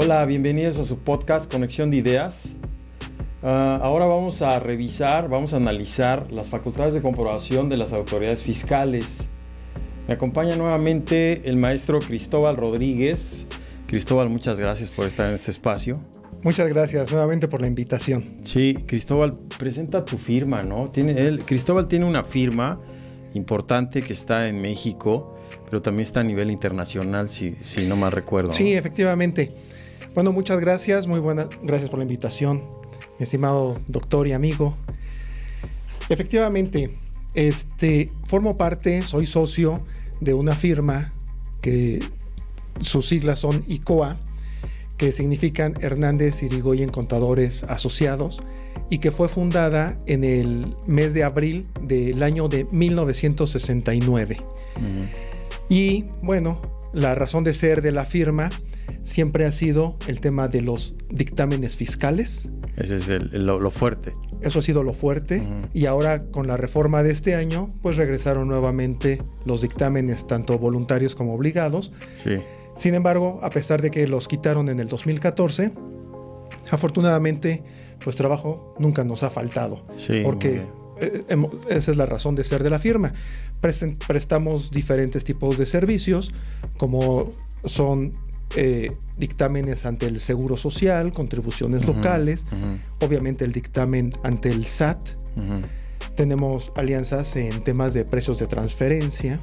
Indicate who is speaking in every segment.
Speaker 1: Hola, bienvenidos a su podcast Conexión de Ideas. Ah, ahora vamos a revisar, vamos a analizar las facultades de comprobación de las autoridades fiscales. Me acompaña nuevamente el maestro Cristóbal Rodríguez. Cristóbal, muchas gracias por estar en este espacio.
Speaker 2: Muchas gracias nuevamente por la invitación.
Speaker 1: Sí, Cristóbal, presenta tu firma, ¿no? Tiene, él, Cristóbal tiene una firma importante que está en México, pero también está a nivel internacional, si, si no mal recuerdo.
Speaker 2: Sí, efectivamente. Bueno, muchas gracias, muy buenas, gracias por la invitación, mi estimado doctor y amigo. Efectivamente, este, formo parte, soy socio de una firma que sus siglas son ICOA, que significan Hernández Irigoyen Contadores Asociados y que fue fundada en el mes de abril del año de 1969. Y bueno, la razón de ser de la firma siempre ha sido el tema de los dictámenes fiscales.
Speaker 1: Ese es lo, fuerte.
Speaker 2: Eso ha sido lo fuerte. Y ahora con la reforma de este año, pues regresaron nuevamente los dictámenes, tanto voluntarios como obligados.
Speaker 1: Sí.
Speaker 2: Sin embargo, a pesar de que los quitaron en el 2014, afortunadamente, pues trabajo nunca nos ha faltado.
Speaker 1: Sí,
Speaker 2: porque eh, esa es la razón de ser de la firma. prestamos diferentes tipos de servicios, como son eh, dictámenes ante el Seguro Social, contribuciones locales, obviamente el dictamen ante el SAT. Tenemos alianzas en temas de precios de transferencia.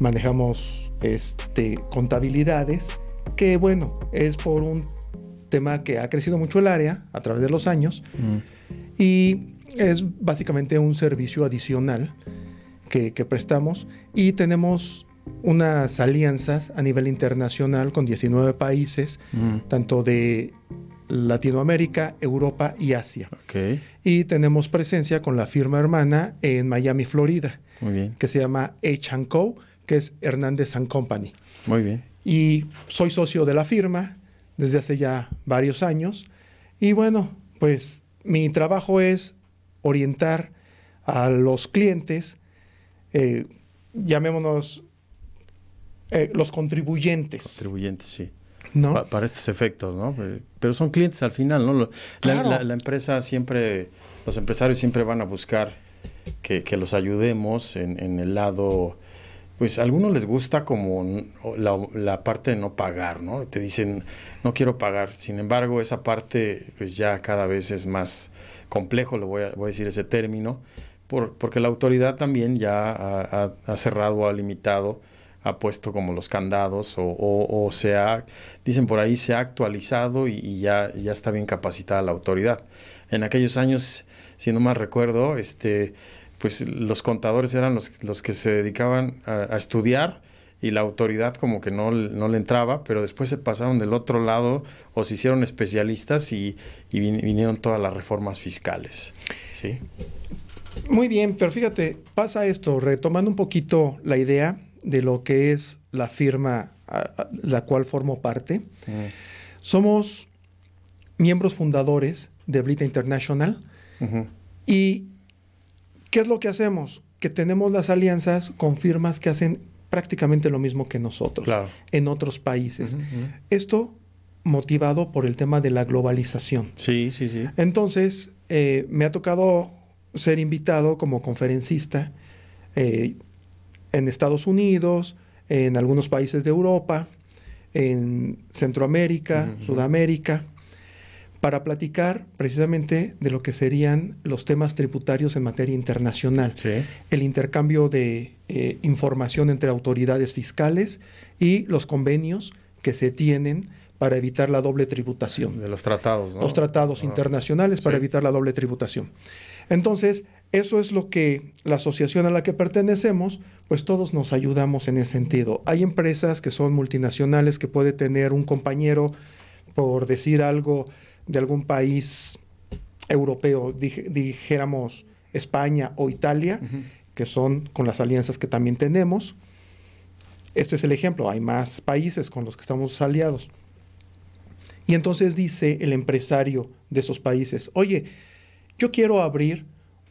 Speaker 2: Manejamos este, contabilidades, que bueno, es por un tema que ha crecido mucho el área a través de los años. Y es básicamente un servicio adicional que, que prestamos. Y tenemos unas alianzas a nivel internacional con 19 países, mm. tanto de Latinoamérica, Europa y Asia. Y tenemos presencia con la firma hermana en Miami, Florida, que se llama H Co, que es Hernández Company.
Speaker 1: Muy bien.
Speaker 2: Y soy socio de la firma desde hace ya varios años. Y bueno, pues mi trabajo es orientar a los clientes, eh, llamémonos eh, los contribuyentes.
Speaker 1: Contribuyentes, sí. ¿No? para estos efectos, ¿no? Pero son clientes al final, ¿no? La, la, empresa siempre, los empresarios siempre van a buscar que, que los ayudemos en, en, el lado, pues a algunos les gusta como la, la, parte de no pagar, ¿no? Te dicen, no quiero pagar. Sin embargo, esa parte, pues ya cada vez es más complejo, le voy a, voy a decir ese término, por, porque la autoridad también ya ha, ha cerrado ha limitado ha puesto como los candados o, o, se ha, dicen por ahí, se ha actualizado y, ya, ya está bien capacitada la autoridad. En aquellos años, si no mal recuerdo, este, pues los contadores eran los, los que se dedicaban a, estudiar y la autoridad como que no, no, le entraba, pero después se pasaron del otro lado o se hicieron especialistas y, y vinieron todas las reformas fiscales. ¿sí?
Speaker 2: Muy bien, pero fíjate, pasa esto, retomando un poquito la idea, de lo que es la firma a, la cual formo parte. Somos miembros fundadores de Blita International. ¿Y qué es lo que hacemos? Que tenemos las alianzas con firmas que hacen prácticamente lo mismo que nosotros en otros países. Esto motivado por el tema de la globalización.
Speaker 1: Sí, sí, sí.
Speaker 2: Entonces, eh, me ha tocado ser invitado como conferencista. Eh, en Estados Unidos, en algunos países de Europa, en Centroamérica, Sudamérica, para platicar precisamente de lo que serían los temas tributarios en materia internacional. El intercambio de eh, información entre autoridades fiscales y los convenios que se tienen para evitar la doble tributación.
Speaker 1: De los tratados, ¿no?
Speaker 2: Los tratados ah, internacionales para evitar la doble tributación. Entonces, eso es lo que la asociación a la que pertenecemos, pues todos nos ayudamos en ese sentido. Hay empresas que son multinacionales que puede tener un compañero, por decir algo, de algún país europeo, dijéramos España o Italia, que son con las alianzas que también tenemos. Este es el ejemplo, hay más países con los que estamos aliados. Y entonces dice el empresario de esos países, oye, yo quiero abrir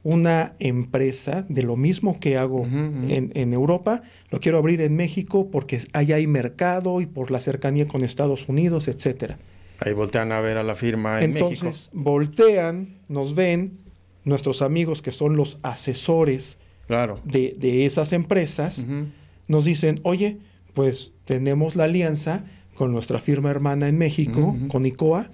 Speaker 2: una empresa de lo mismo que hago En, Europa, lo quiero abrir en México porque allá hay mercado y por la cercanía con Estados Unidos, etcétera.
Speaker 1: Ahí voltean a ver a la firma en
Speaker 2: Entonces, México. Entonces, voltean, nos ven, nuestros amigos que son los asesores
Speaker 1: claro.
Speaker 2: de, esas empresas, nos dicen, oye, pues tenemos la alianza con nuestra firma hermana en México, con ICOA,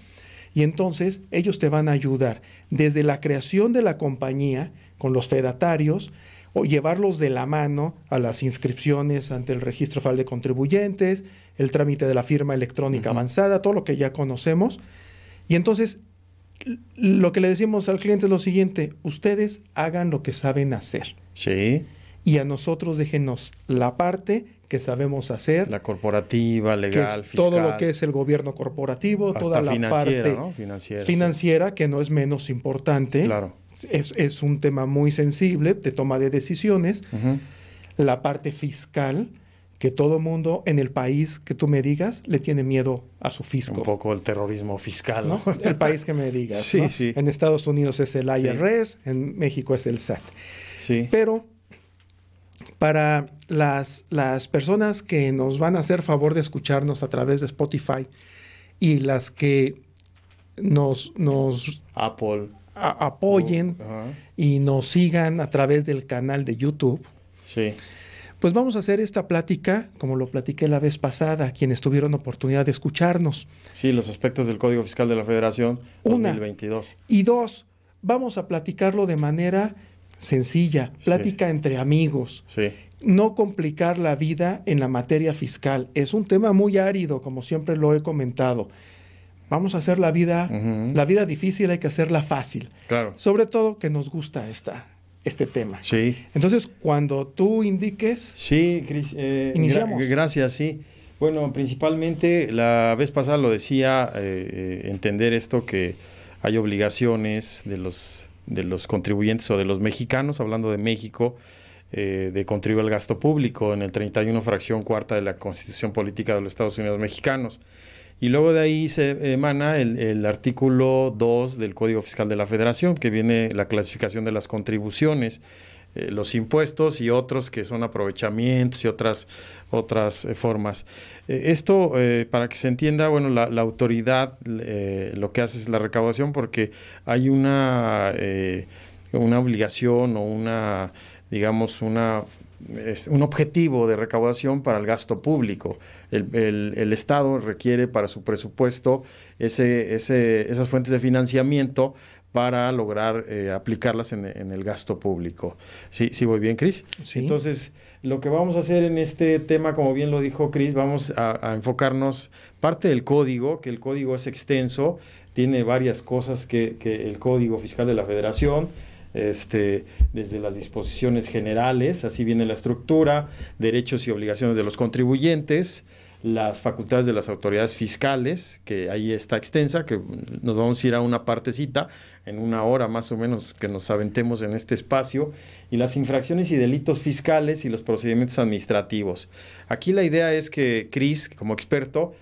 Speaker 2: y entonces ellos te van a ayudar desde la creación de la compañía con los fedatarios o llevarlos de la mano a las inscripciones ante el registro federal de contribuyentes, el trámite de la firma electrónica avanzada, todo lo que ya conocemos. Y entonces lo que le decimos al cliente es lo siguiente, ustedes hagan lo que saben hacer.
Speaker 1: Sí.
Speaker 2: Y a nosotros déjenos la parte que sabemos hacer.
Speaker 1: La corporativa, legal,
Speaker 2: fiscal. Todo lo que es el gobierno corporativo, toda la parte
Speaker 1: financiera,
Speaker 2: financiera que no es menos importante.
Speaker 1: Claro.
Speaker 2: Es, un tema muy sensible de toma de decisiones. La parte fiscal, que todo mundo en el país que tú me digas le tiene miedo a su fisco.
Speaker 1: Un poco el terrorismo fiscal, ¿no?
Speaker 2: El país que me digas.
Speaker 1: sí, sí.
Speaker 2: En Estados Unidos es el IRS, en México es el SAT.
Speaker 1: Sí.
Speaker 2: Pero para las, las personas que nos van a hacer favor de escucharnos a través de Spotify y las que nos, nos
Speaker 1: Apple.
Speaker 2: apoyen uh, y nos sigan a través del canal de YouTube.
Speaker 1: Sí.
Speaker 2: Pues vamos a hacer esta plática, como lo platiqué la vez pasada, quienes tuvieron oportunidad de escucharnos.
Speaker 1: Sí, los aspectos del Código Fiscal de la Federación Una, 2022.
Speaker 2: Y dos, vamos a platicarlo de manera sencilla, plática entre amigos. No complicar la vida en la materia fiscal. Es un tema muy árido, como siempre lo he comentado. Vamos a hacer la vida, la vida difícil, hay que hacerla fácil.
Speaker 1: Claro.
Speaker 2: Sobre todo que nos gusta esta, este tema.
Speaker 1: Sí.
Speaker 2: Entonces, cuando tú indiques.
Speaker 1: Sí, Cris, eh, iniciamos. gracias, sí. Bueno, principalmente la vez pasada lo decía, eh, eh, entender esto que hay obligaciones de los de los contribuyentes o de los mexicanos, hablando de México, eh, de contribuir al gasto público en el 31 fracción cuarta de la Constitución Política de los Estados Unidos Mexicanos. Y luego de ahí se emana el, artículo 2 del Código Fiscal de la Federación, que viene la clasificación de las contribuciones, eh, los impuestos y otros que son aprovechamientos y otras, otras eh, formas. esto, para que se entienda, bueno, la, autoridad lo que hace es la recaudación porque hay una, una obligación o una digamos, una, un objetivo de recaudación para el gasto público. El, Estado requiere para su presupuesto ese, ese, esas fuentes de financiamiento para lograr eh, aplicarlas en, el gasto público. ¿Sí, sí voy bien, Cris?
Speaker 2: Sí.
Speaker 1: Entonces, lo que vamos a hacer en este tema, como bien lo dijo Cris, vamos a, a, enfocarnos parte del código, que el código es extenso, tiene varias cosas que, que el Código Fiscal de la Federación, este, desde las disposiciones generales, así viene la estructura, derechos y obligaciones de los contribuyentes, las facultades de las autoridades fiscales, que ahí está extensa, que nos vamos a ir a una partecita en una hora más o menos que nos aventemos en este espacio, y las infracciones y delitos fiscales y los procedimientos administrativos. Aquí la idea es que Cris, como experto,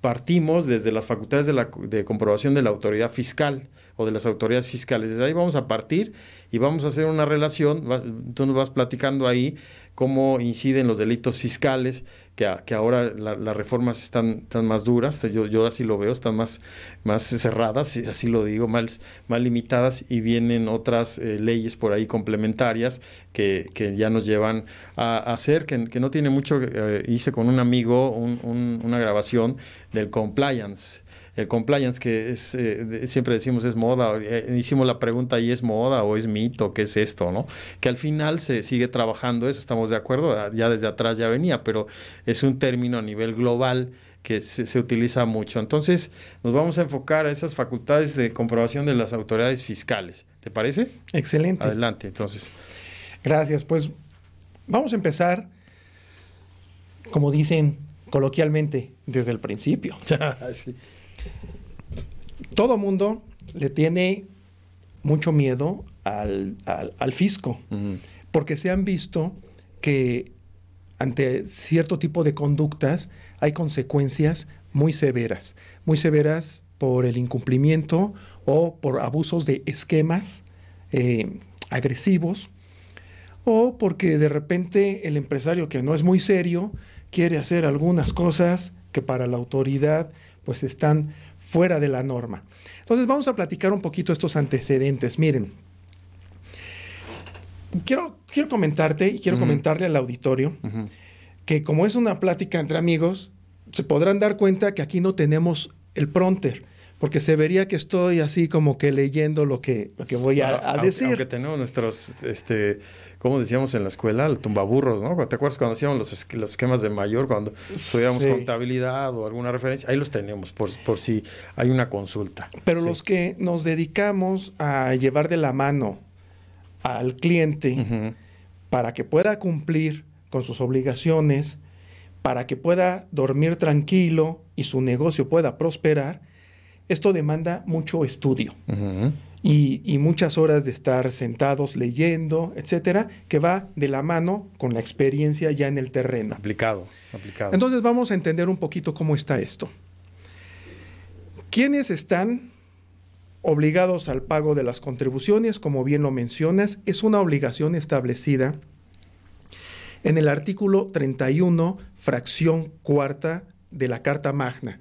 Speaker 1: partimos desde las facultades de, la, de comprobación de la autoridad fiscal o de las autoridades fiscales. Desde ahí vamos a partir y vamos a hacer una relación. tú nos vas platicando ahí cómo inciden los delitos fiscales, que, que ahora las reformas están, están, más duras, yo, yo así lo veo, están más, más cerradas, así lo digo, más, más limitadas y vienen otras eh, leyes por ahí complementarias que, que ya nos llevan a, hacer, que, no tiene mucho, eh, hice con un amigo una grabación del compliance el compliance, que es, eh, siempre decimos es moda, eh, hicimos la pregunta y es moda o es mito, ¿qué es esto? ¿no? Que al final se sigue trabajando eso, estamos de acuerdo, ah, ya desde atrás ya venía, pero es un término a nivel global que se, utiliza mucho. Entonces, nos vamos a enfocar a esas facultades de comprobación de las autoridades fiscales. ¿Te parece?
Speaker 2: Excelente.
Speaker 1: Adelante, entonces.
Speaker 2: Gracias. Pues vamos a empezar, como dicen coloquialmente, desde el principio. sí todo mundo le tiene mucho miedo al, fisco, porque se han visto que ante cierto tipo de conductas hay consecuencias muy severas, muy severas por el incumplimiento o por abusos de esquemas eh, agresivos o porque de repente el empresario que no es muy serio quiere hacer algunas cosas que para la autoridad pues están fuera de la norma. Entonces vamos a platicar un poquito estos antecedentes. Miren, quiero, quiero comentarte y quiero comentarle al auditorio que como es una plática entre amigos, se podrán dar cuenta que aquí no tenemos el pronter porque se vería que estoy así como que leyendo lo que, lo que voy a, decir.
Speaker 1: Aunque tenemos nuestros, este, como decíamos en la escuela, el tumbaburros, ¿no? ¿Te acuerdas cuando hacíamos los, los esquemas de mayor, cuando estudiábamos contabilidad o alguna referencia? Ahí los tenemos por, por si hay una consulta.
Speaker 2: Pero los que nos dedicamos a llevar de la mano al cliente para que pueda cumplir con sus obligaciones, para que pueda dormir tranquilo y su negocio pueda prosperar, esto demanda mucho estudio y, muchas horas de estar sentados leyendo, etcétera, que va de la mano con la experiencia ya en el terreno.
Speaker 1: Aplicado, aplicado.
Speaker 2: Entonces vamos a entender un poquito cómo está esto. ¿Quiénes están obligados al pago de las contribuciones? Como bien lo mencionas, es una obligación establecida en el artículo 31, fracción cuarta de la Carta Magna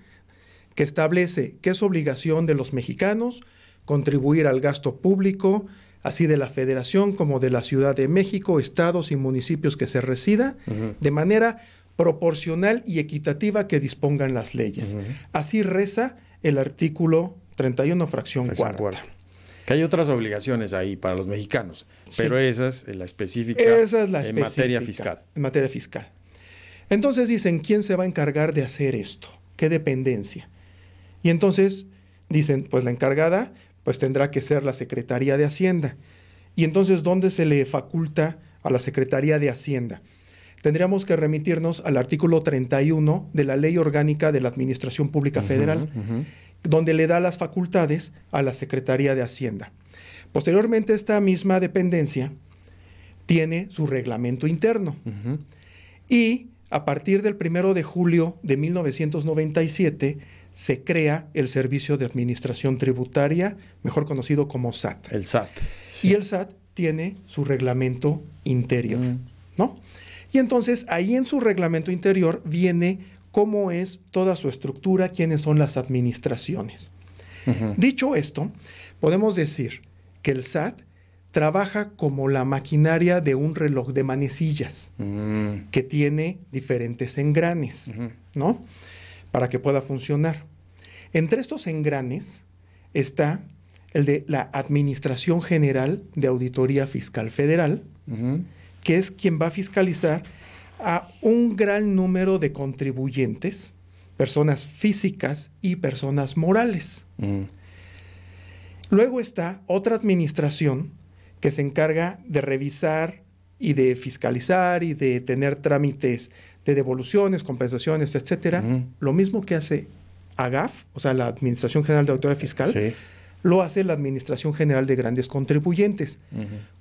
Speaker 2: que establece que es obligación de los mexicanos contribuir al gasto público, así de la Federación como de la Ciudad de México, estados y municipios que se resida, de manera proporcional y equitativa que dispongan las leyes. Así reza el artículo 31, fracción, cuarta.
Speaker 1: Que hay otras obligaciones ahí para los mexicanos, pero esa es la específica
Speaker 2: esa es la en materia fiscal. En materia fiscal. Entonces dicen, ¿quién se va a encargar de hacer esto? ¿Qué dependencia? Y entonces dicen, pues la encargada pues tendrá que ser la Secretaría de Hacienda. Y entonces, ¿dónde se le faculta a la Secretaría de Hacienda? Tendríamos que remitirnos al artículo 31 de la Ley Orgánica de la Administración Pública Federal, donde le da las facultades a la Secretaría de Hacienda. Posteriormente, esta misma dependencia tiene su reglamento interno. Y a partir del 1 de julio de 1997, se crea el Servicio de Administración Tributaria, mejor conocido como SAT.
Speaker 1: El SAT.
Speaker 2: Y el SAT tiene su reglamento interior, mm. ¿no? Y entonces ahí en su reglamento interior viene cómo es toda su estructura, quiénes son las administraciones. Dicho esto, podemos decir que el SAT trabaja como la maquinaria de un reloj de manecillas mm. que tiene diferentes engranes, ¿no? para que pueda funcionar. Entre estos engranes está el de la Administración General de Auditoría Fiscal Federal, que es quien va a fiscalizar a un gran número de contribuyentes, personas físicas y personas morales. Luego está otra administración que se encarga de revisar y de fiscalizar y de tener trámites de devoluciones, compensaciones, etcétera, lo mismo que hace AGAF, o sea, la Administración General de Autoridad Fiscal, lo hace la Administración General de Grandes Contribuyentes.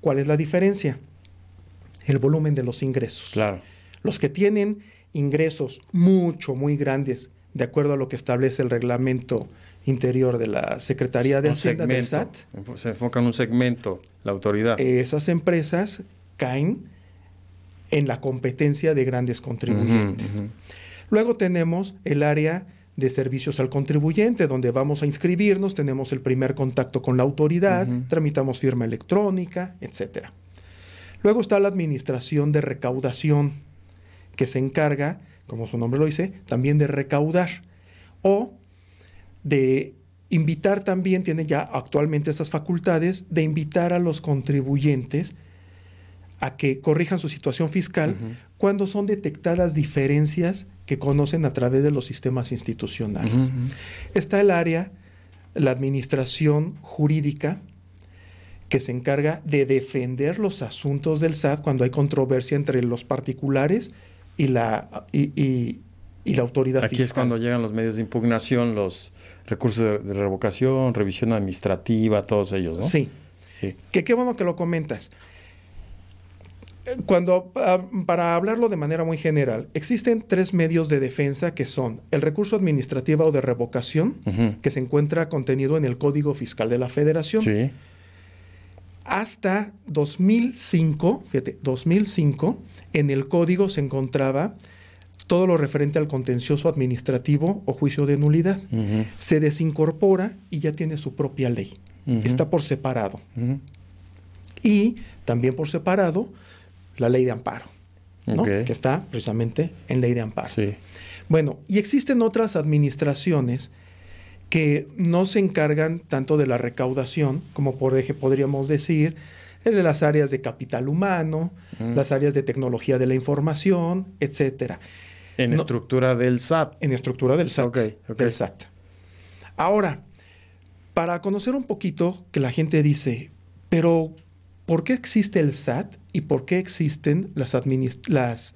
Speaker 2: ¿Cuál es la diferencia? El volumen de los ingresos.
Speaker 1: Claro.
Speaker 2: Los que tienen ingresos mucho, muy grandes, de acuerdo a lo que establece el reglamento interior de la Secretaría de Hacienda del SAT.
Speaker 1: Se enfoca en un segmento, la autoridad.
Speaker 2: Esas empresas caen en la competencia de grandes contribuyentes. Luego tenemos el área de servicios al contribuyente, donde vamos a inscribirnos, tenemos el primer contacto con la autoridad, tramitamos firma electrónica, etc. Luego está la administración de recaudación, que se encarga, como su nombre lo dice, también de recaudar o de invitar también, tiene ya actualmente esas facultades, de invitar a los contribuyentes a que corrijan su situación fiscal cuando son detectadas diferencias que conocen a través de los sistemas institucionales. Está el área, la administración jurídica, que se encarga de defender los asuntos del SAT cuando hay controversia entre los particulares y la, y, la autoridad
Speaker 1: fiscal. Aquí es cuando llegan los medios de impugnación, los recursos de, revocación, revisión administrativa, todos ellos, ¿no?
Speaker 2: Sí. sí. Que qué bueno que lo comentas cuando, ah, para hablarlo de manera muy general, existen tres medios de defensa que son el recurso administrativo o de revocación, que se encuentra contenido en el Código Fiscal de la Federación. hasta 2005, fíjate, 2005, en el código se encontraba todo lo referente al contencioso administrativo o juicio de nulidad. Se desincorpora y ya tiene su propia ley. Está por separado. Y también por separado la ley de amparo, que está precisamente en ley de amparo. Bueno, y existen otras administraciones que no se encargan tanto de la recaudación, como por ejemplo podríamos decir, en las áreas de capital humano, las áreas de tecnología de la información, etcétera.
Speaker 1: En estructura del SAT.
Speaker 2: En estructura del SAT. Del SAT. Ahora, para conocer un poquito que la gente dice, pero ¿por qué existe el SAT y por qué existen las, las,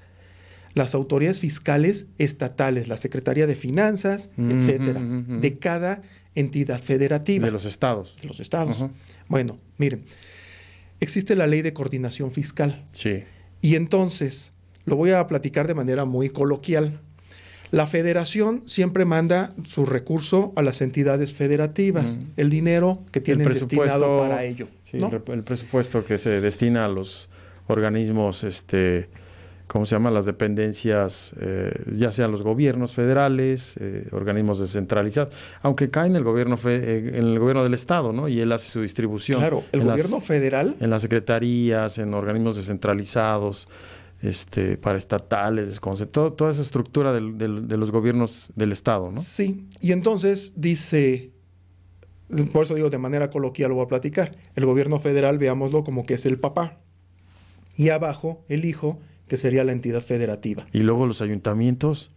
Speaker 2: las autoridades fiscales estatales, la Secretaría de Finanzas, etcétera, de cada entidad federativa?
Speaker 1: De los estados.
Speaker 2: De los estados. Bueno, miren, existe la ley de coordinación fiscal.
Speaker 1: Sí.
Speaker 2: Y entonces, lo voy a platicar de manera muy coloquial. La federación siempre manda su recurso a las entidades federativas, el dinero que tienen destinado para ello.
Speaker 1: El, presupuesto que se destina a los organismos, este, ¿cómo se llama? Las dependencias, eh, ya sean los gobiernos federales, eh, organismos descentralizados, aunque cae en el gobierno eh, en el gobierno del estado, ¿no? Y él hace su distribución.
Speaker 2: Claro, el gobierno federal.
Speaker 1: En las secretarías, en organismos descentralizados este, para estatales, todo, toda esa estructura de los gobiernos del Estado, ¿no?
Speaker 2: Sí, y entonces dice, por eso digo de manera coloquial lo voy a platicar, el gobierno federal veámoslo como que es el papá, y abajo el hijo, que sería la entidad federativa.
Speaker 1: Y luego los ayuntamientos.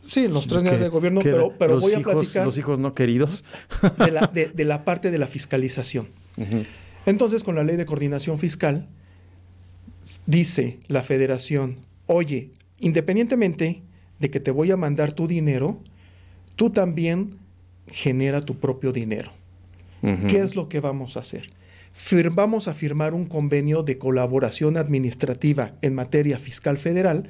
Speaker 2: Sí, los tres niveles de gobierno, pero, pero voy a platicar...
Speaker 1: Los hijos no queridos.
Speaker 2: De la, parte de la fiscalización. Entonces, con la ley de coordinación fiscal, dice la federación, oye, independientemente de que te voy a mandar tu dinero, tú también genera tu propio dinero. ¿Qué es lo que vamos a hacer? vamos a firmar un convenio de colaboración administrativa en materia fiscal federal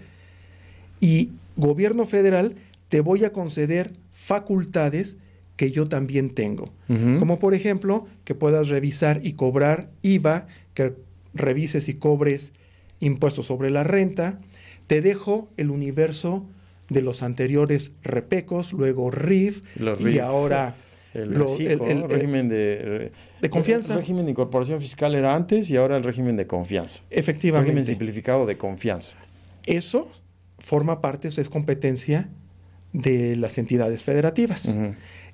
Speaker 2: y gobierno federal te voy a conceder facultades que yo también tengo. Como por ejemplo, que puedas revisar y cobrar IVA, que revises y cobres impuestos sobre la renta, te dejo el universo de los anteriores repecos, luego RIF, y ahora
Speaker 1: el, régimen de,
Speaker 2: de confianza.
Speaker 1: El régimen de incorporación fiscal era antes y ahora el régimen de confianza.
Speaker 2: Efectivamente.
Speaker 1: Régimen simplificado de confianza.
Speaker 2: Eso forma parte, es competencia de las entidades federativas.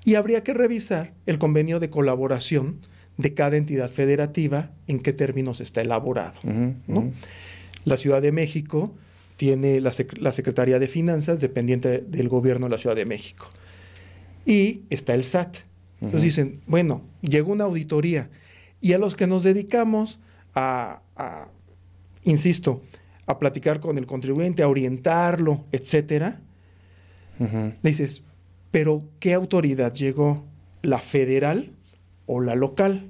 Speaker 2: Y habría que revisar el convenio de colaboración de cada entidad federativa, en qué términos está elaborado. La Ciudad de México tiene la, Secretaría de Finanzas dependiente del gobierno de la Ciudad de México. Y está el SAT. Entonces dicen, bueno, llegó una auditoría y a los que nos dedicamos a, insisto, a platicar con el contribuyente, a orientarlo, etcétera, le dices, pero ¿qué autoridad llegó? ¿La federal o la local.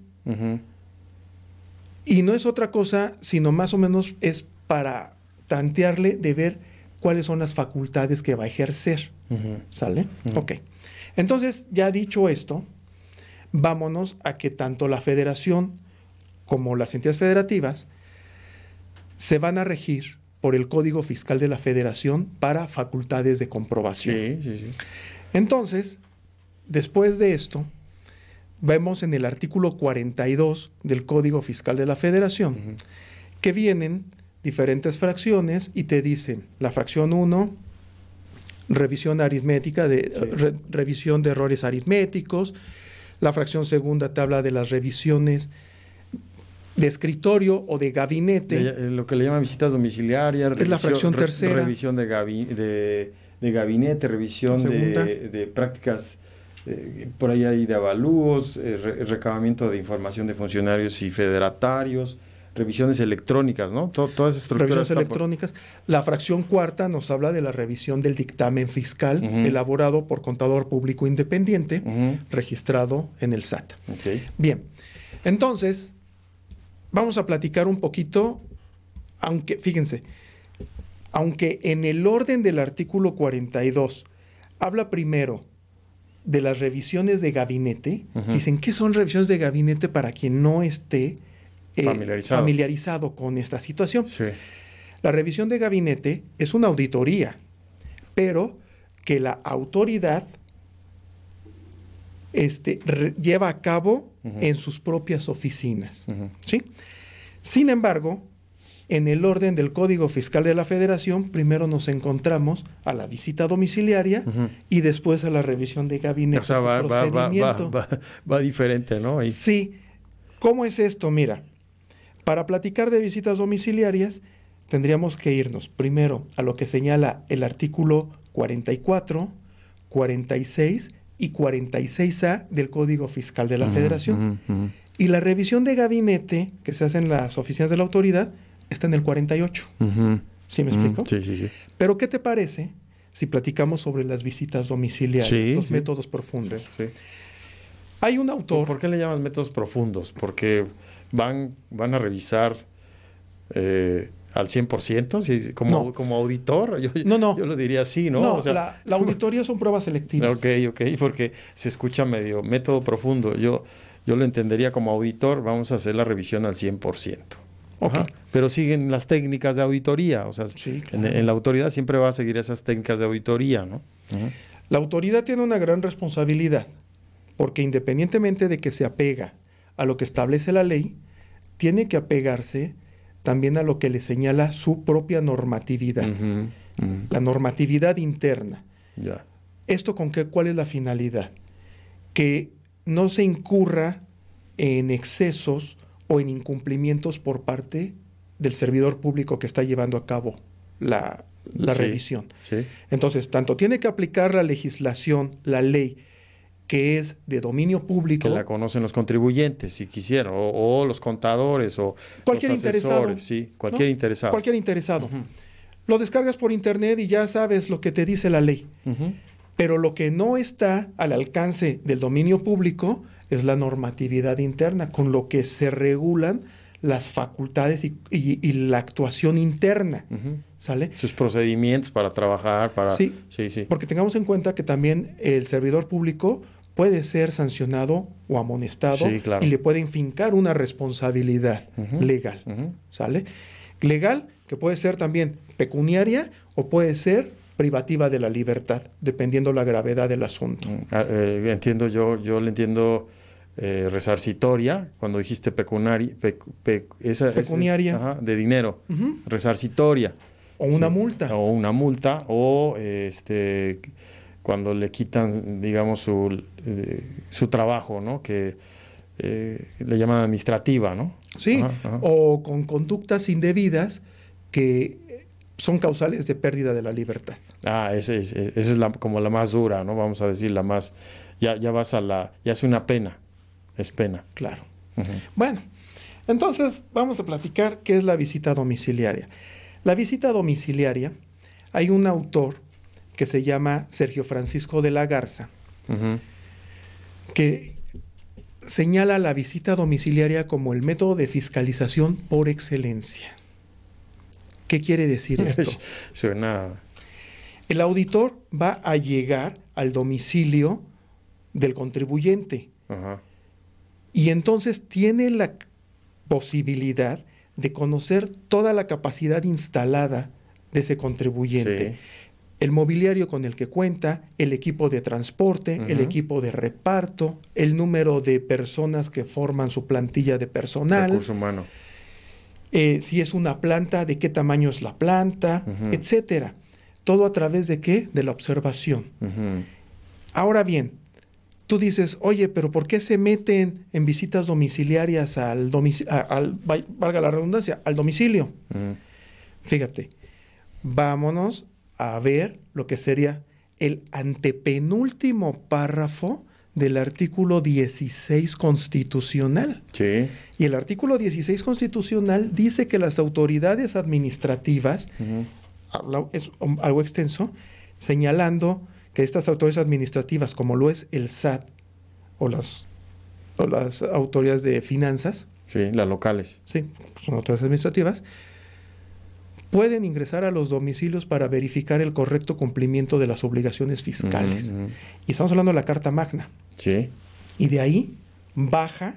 Speaker 2: Y no es otra cosa, sino más o menos es para tantearle de ver cuáles son las facultades que va a ejercer. ¿Sale? Ok. Entonces, ya dicho esto, vámonos a que tanto la federación como las entidades federativas se van a regir por el Código Fiscal de la Federación para facultades de comprobación. Sí, sí, sí. Entonces, después de esto, vemos en el artículo 42 del Código Fiscal de la Federación que vienen diferentes fracciones y te dicen la fracción 1, revisión aritmética, de, revisión de errores aritméticos, la fracción segunda te habla de las revisiones de escritorio o de gabinete.
Speaker 1: Eh, lo que le llaman visitas domiciliarias.
Speaker 2: Es la fracción tercera.
Speaker 1: revisión de, de, gabinete, revisión de, prácticas eh, por ahí hay de avalúos, eh, recabamiento de información de funcionarios y federatarios, revisiones electrónicas, ¿no? todas esas estructuras.
Speaker 2: Revisiones electrónicas. La fracción cuarta nos habla de la revisión del dictamen fiscal elaborado por contador público independiente, registrado en el SAT. Bien, entonces, vamos a platicar un poquito, aunque, fíjense, aunque en el orden del artículo 42 habla primero de las revisiones de gabinete, dicen, ¿qué son revisiones de gabinete para quien no esté eh, familiarizado. con esta situación. La revisión de gabinete es una auditoría, pero que la autoridad este, lleva a cabo en sus propias oficinas. ¿sí? Sin embargo, en el orden del Código Fiscal de la Federación, primero nos encontramos a la visita domiciliaria y después a la revisión de gabinete. O
Speaker 1: sea, va, va, diferente, ¿no?
Speaker 2: Sí. ¿Cómo es esto? Mira, para platicar de visitas domiciliarias, tendríamos que irnos primero a lo que señala el artículo 44, 46 y 46A del Código Fiscal de la Federación. Y la revisión de gabinete que se hace en las oficinas de la autoridad está en el 48. ¿Sí me explico?
Speaker 1: Sí, sí, sí.
Speaker 2: Pero ¿qué te parece si platicamos sobre las visitas domiciliarias, los métodos profundos? Hay un autor...
Speaker 1: ¿Por qué le llaman métodos profundos? Porque van, van a revisar... Eh, al 100%, como, como auditor, yo, no, no. yo lo diría así, ¿no?
Speaker 2: No, la, auditoría son pruebas selectivas.
Speaker 1: Ok, ok, porque se escucha medio método profundo. Yo, yo lo entendería como auditor, vamos a hacer la revisión al 100%. Okay. Pero siguen las técnicas de auditoría, o sea, en, la autoridad siempre va a seguir esas técnicas de auditoría, ¿no?
Speaker 2: La autoridad tiene una gran responsabilidad, porque independientemente de que se apega a lo que establece la ley, tiene que apegarse también a lo que le señala su propia normatividad, la normatividad interna. ¿Esto con qué? ¿Cuál es la finalidad? Que no se incurra en excesos o en incumplimientos por parte del servidor público que está llevando a cabo la, revisión. Entonces, tanto tiene que aplicar la legislación, la ley, que es de dominio público.
Speaker 1: Que la conocen los contribuyentes, si quisieran, o, los contadores, o
Speaker 2: cualquier interesado.
Speaker 1: Sí, cualquier interesado.
Speaker 2: Cualquier interesado. Lo descargas por internet y ya sabes lo que te dice la ley. Pero lo que no está al alcance del dominio público es la normatividad interna, con lo que se regulan las facultades y, la actuación interna. ¿Sale?
Speaker 1: Sus procedimientos para trabajar, para...
Speaker 2: Sí, sí, sí. Porque tengamos en cuenta que también el servidor público puede ser sancionado o amonestado y le puede fincar una responsabilidad legal. ¿Sale? Legal, que puede ser también pecuniaria o puede ser privativa de la libertad, dependiendo la gravedad del asunto. Mm,
Speaker 1: ah, eh, entiendo yo, yo le entiendo eh, resarcitoria, cuando dijiste pecuniaria, esa,
Speaker 2: pecuniaria.
Speaker 1: de dinero, resarcitoria.
Speaker 2: O una multa.
Speaker 1: O una multa, o este cuando le quitan, digamos, su, eh, su trabajo, ¿no? Que eh, le llaman administrativa, ¿no?
Speaker 2: Sí, o con conductas indebidas que son causales de pérdida de la libertad.
Speaker 1: Ah, esa es, es la, como la más dura, ¿no? Vamos a decir, la más... Ya, ya vas a la... Ya es una pena, es pena.
Speaker 2: Claro. Bueno, entonces vamos a platicar qué es la visita domiciliaria. La visita domiciliaria, hay un autor que se llama Sergio Francisco de la Garza, que señala la visita domiciliaria como el método de fiscalización por excelencia. ¿Qué quiere decir esto?
Speaker 1: Suena...
Speaker 2: El auditor va a llegar al domicilio del contribuyente. Y entonces tiene la posibilidad de conocer toda la capacidad instalada de ese contribuyente el mobiliario con el que cuenta, el equipo de transporte, el equipo de reparto, el número de personas que forman su plantilla de personal.
Speaker 1: Recurso humano.
Speaker 2: Eh, si es una planta, de qué tamaño es la planta, etcétera. Todo a través de qué? De la observación. Ahora bien, tú dices, oye, pero ¿por qué se meten en visitas domiciliarias al domicilio, valga la redundancia, al domicilio? Fíjate, vámonos a ver lo que sería el antepenúltimo párrafo del artículo 16 constitucional.
Speaker 1: Sí.
Speaker 2: Y el artículo 16 constitucional dice que las autoridades administrativas, es algo extenso, señalando que estas autoridades administrativas, como lo es el SAT o las, o las autoridades de finanzas,
Speaker 1: sí, las locales,
Speaker 2: sí, son autoridades administrativas, pueden ingresar a los domicilios para verificar el correcto cumplimiento de las obligaciones fiscales. Y estamos hablando de la Carta Magna.
Speaker 1: Sí.
Speaker 2: Y de ahí baja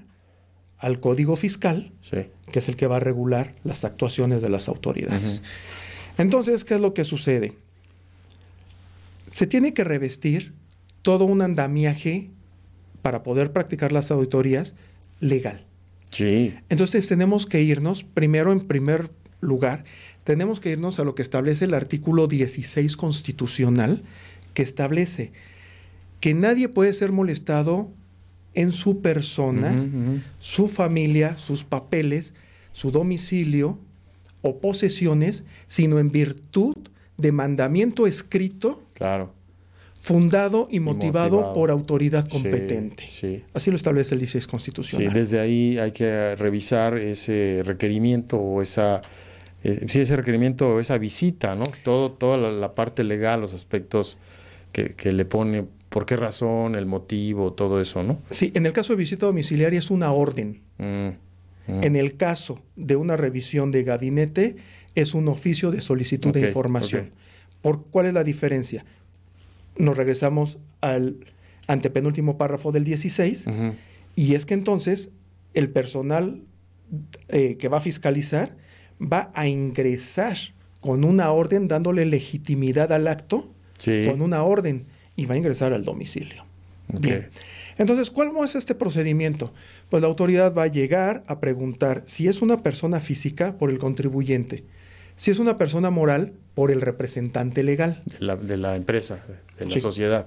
Speaker 2: al Código Fiscal, que es el que va a regular las actuaciones de las autoridades. Entonces, ¿qué es lo que sucede? Se tiene que revestir todo un andamiaje para poder practicar las auditorías legal.
Speaker 1: Sí.
Speaker 2: Entonces tenemos que irnos, primero en primer lugar, tenemos que irnos a lo que establece el artículo 16 constitucional, que establece que nadie puede ser molestado en su persona, su familia, sus papeles, su domicilio o posesiones, sino en virtud de mandamiento escrito.
Speaker 1: Claro.
Speaker 2: Fundado y motivado, por autoridad competente. Así lo establece el 16 constitucional.
Speaker 1: Sí, desde ahí hay que revisar ese requerimiento o esa, eh, sí, ese requerimiento esa visita, ¿no? Todo, toda la, parte legal, los aspectos que, que le pone por qué razón, el motivo, todo eso, ¿no?
Speaker 2: Sí, en el caso de visita domiciliaria es una orden. Mm, mm. En el caso de una revisión de gabinete es un oficio de solicitud de información. ¿Por cuál es la diferencia? Nos regresamos al antepenúltimo párrafo del 16 y es que entonces el personal eh, que va a fiscalizar va a ingresar con una orden dándole legitimidad al acto con una orden y va a ingresar al domicilio. Bien. Entonces, ¿cuál es este procedimiento? Pues la autoridad va a llegar a preguntar si es una persona física por el contribuyente, si es una persona moral por el representante legal.
Speaker 1: De la, empresa, de la sociedad.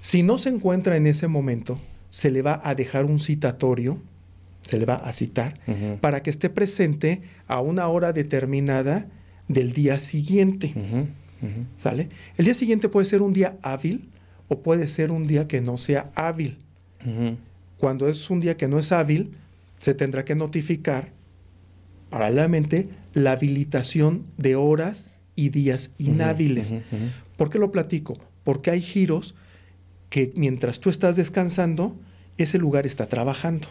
Speaker 2: Si no se encuentra en ese momento, se le va a dejar un citatorio, se le va a citar, para que esté presente a una hora determinada del día siguiente. ¿Sale? El día siguiente puede ser un día hábil o puede ser un día que no sea hábil. Cuando es un día que no es hábil, se tendrá que notificar paralelamente la habilitación de horas y días inhábiles. ¿Por qué lo platico? Porque hay giros que mientras tú estás descansando, ese lugar está trabajando.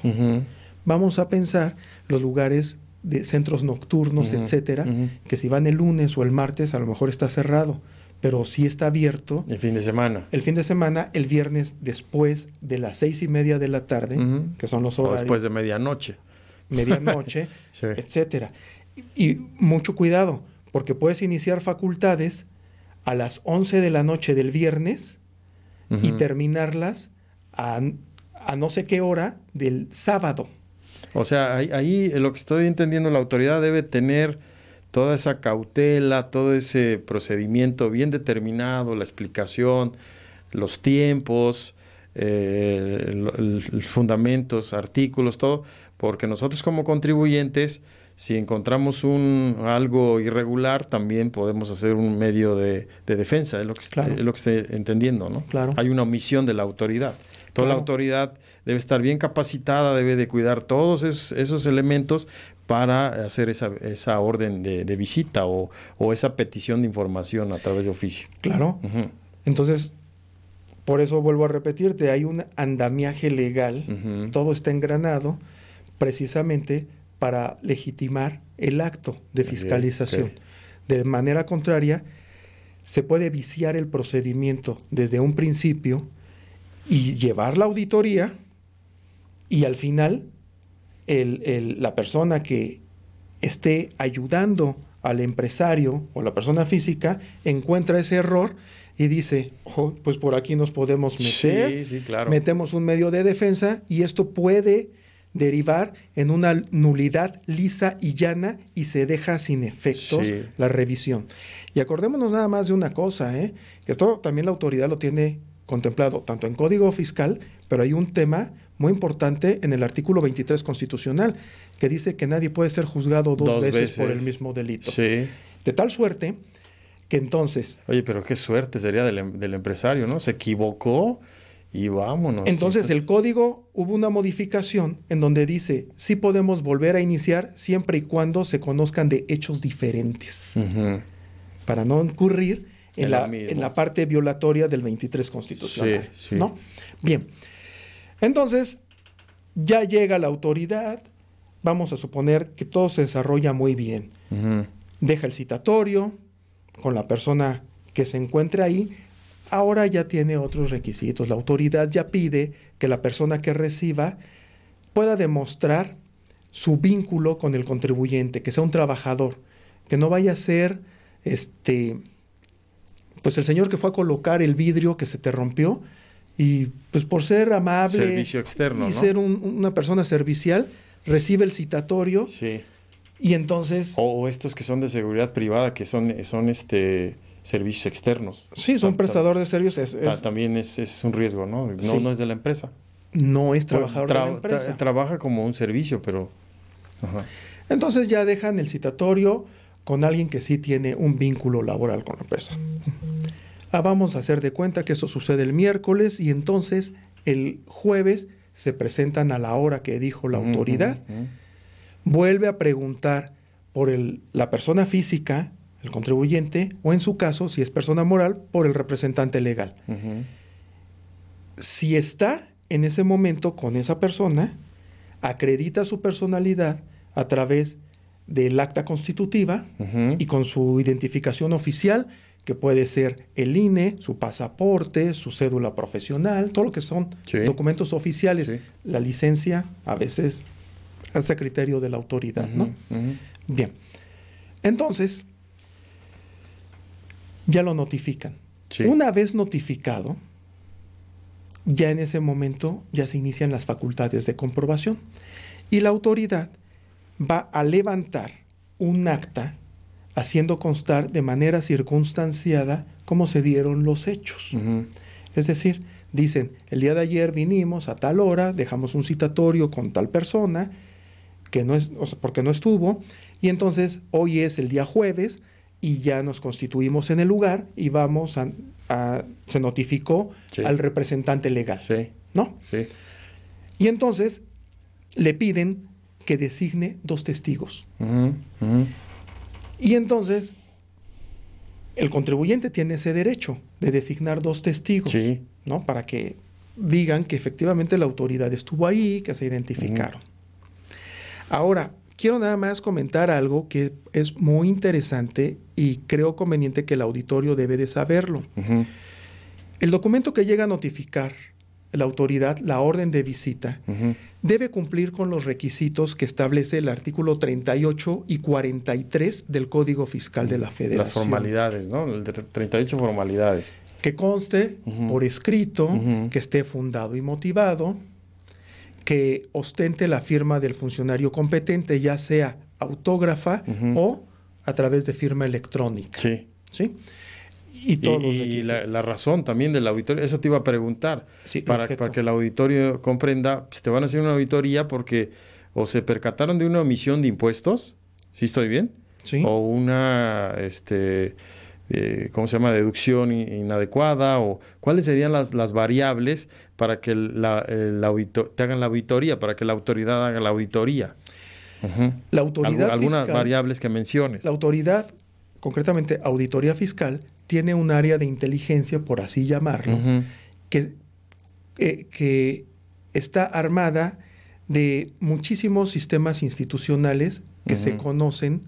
Speaker 2: Vamos a pensar los lugares de centros nocturnos, etcétera, que si van el lunes o el martes a lo mejor está cerrado, pero sí está abierto.
Speaker 1: El fin de semana.
Speaker 2: El fin de semana, el viernes después de las seis y media de la tarde, que son los horarios.
Speaker 1: O después de medianoche.
Speaker 2: Medianoche, etcétera. Y, mucho cuidado, porque puedes iniciar facultades a las 11 de la noche del viernes y terminarlas a, a no sé qué hora del sábado.
Speaker 1: O sea, ahí, lo que estoy entendiendo, la autoridad debe tener toda esa cautela, todo ese procedimiento bien determinado, la explicación, los tiempos, eh, los fundamentos, artículos, todo, porque nosotros como contribuyentes, si encontramos un algo irregular, también podemos hacer un medio de, defensa, es lo que, es lo que estoy entendiendo, ¿no?
Speaker 2: Claro.
Speaker 1: Hay una omisión de la autoridad. Toda la autoridad debe estar bien capacitada, debe de cuidar todos esos, elementos para hacer esa, esa orden de, visita o, esa petición de información a través de oficio.
Speaker 2: Claro. Entonces, por eso vuelvo a repetirte, hay un andamiaje legal, todo está engranado precisamente para legitimar el acto de fiscalización. De manera contraria, se puede viciar el procedimiento desde un principio y llevar la auditoría y al final la persona que esté ayudando al empresario o la persona física encuentra ese error y dice, oh, pues por aquí nos podemos meter,
Speaker 1: sí, sí, claro.
Speaker 2: metemos un medio de defensa y esto puede derivar en una nulidad lisa y llana y se deja sin efectos la revisión. Y acordémonos nada más de una cosa, ¿eh? que esto también la autoridad lo tiene contemplado tanto en Código Fiscal, pero hay un tema muy importante en el artículo 23 constitucional, que dice que nadie puede ser juzgado dos, veces, por el mismo delito.
Speaker 1: Sí.
Speaker 2: De tal suerte que entonces...
Speaker 1: Oye, pero qué suerte sería del, em, del empresario, ¿no? Se equivocó y vámonos.
Speaker 2: Entonces el código hubo una modificación en donde dice, sí podemos volver a iniciar siempre y cuando se conozcan de hechos diferentes, para no incurrir en, la, en, la, parte violatoria del 23 constitucional. ¿no? Bien, entonces ya llega la autoridad, vamos a suponer que todo se desarrolla muy bien. Deja el citatorio con la persona que se encuentre ahí, ahora ya tiene otros requisitos. La autoridad ya pide que la persona que reciba pueda demostrar su vínculo con el contribuyente, que sea un trabajador, que no vaya a ser este pues el señor que fue a colocar el vidrio que se te rompió y pues por ser amable
Speaker 1: servicio externo
Speaker 2: y ser una persona servicial recibe el citatorio
Speaker 1: sí.
Speaker 2: y entonces
Speaker 1: o, estos que son de seguridad privada que son son este servicios externos.
Speaker 2: Sí son prestadores de servicios
Speaker 1: también es, un riesgo no no, no es de la empresa.
Speaker 2: No es trabajador de la empresa.
Speaker 1: trabaja como un servicio pero
Speaker 2: entonces ya dejan el citatorio con alguien que sí tiene un vínculo laboral con la empresa. Ah, vamos a hacer de cuenta que eso sucede el miércoles y entonces el jueves se presentan a la hora que dijo la autoridad. Vuelve a preguntar por el, la persona física, el contribuyente, o en su caso, si es persona moral, por el representante legal. Si está en ese momento con esa persona, acredita su personalidad a través de del acta constitutiva y con su identificación oficial, que puede ser el INE, su pasaporte, su cédula profesional, todo lo que son documentos oficiales. La licencia a veces hace criterio de la autoridad, ¿no? Bien. Entonces, ya lo notifican. Una vez notificado, ya en ese momento ya se inician las facultades de comprobación. Y la autoridad va a levantar un acta haciendo constar de manera circunstanciada cómo se dieron los hechos. Es decir, dicen, el día de ayer vinimos a tal hora, dejamos un citatorio con tal persona, que no es, porque no estuvo, y entonces hoy es el día jueves y ya nos constituimos en el lugar y vamos a, se notificó al representante legal. ¿No?
Speaker 1: Sí.
Speaker 2: Y entonces le piden que designe dos testigos. Y entonces, el contribuyente tiene ese derecho de designar dos testigos, ¿no? Para que digan que efectivamente la autoridad estuvo ahí, que se identificaron. Ahora, quiero nada más comentar algo que es muy interesante y creo conveniente que el auditorio debe de saberlo. El documento que llega a notificar la autoridad la orden de visita, debe cumplir con los requisitos que establece el artículo 38 y 43 del Código Fiscal de la Federación.
Speaker 1: Las formalidades, ¿no? El 38 formalidades.
Speaker 2: Que conste por escrito, que esté fundado y motivado, que ostente la firma del funcionario competente, ya sea autógrafa o a través de firma electrónica.
Speaker 1: Sí.
Speaker 2: ¿Sí?
Speaker 1: Y, la, razón también del auditorio, eso te iba a preguntar, para, para, que el auditorio comprenda, pues te van a hacer una auditoría porque o se percataron de una omisión de impuestos, ¿sí estoy bien?
Speaker 2: Sí.
Speaker 1: O una, este, eh, ¿cómo se llama?, deducción inadecuada, o cuáles serían las, las variables para que la, te hagan la auditoría, para que la autoridad haga la auditoría.
Speaker 2: La autoridad
Speaker 1: Algunas variables que menciones.
Speaker 2: La autoridad, concretamente auditoría fiscal, tiene un área de inteligencia, por así llamarlo, que, eh, que está armada de muchísimos sistemas institucionales que se conocen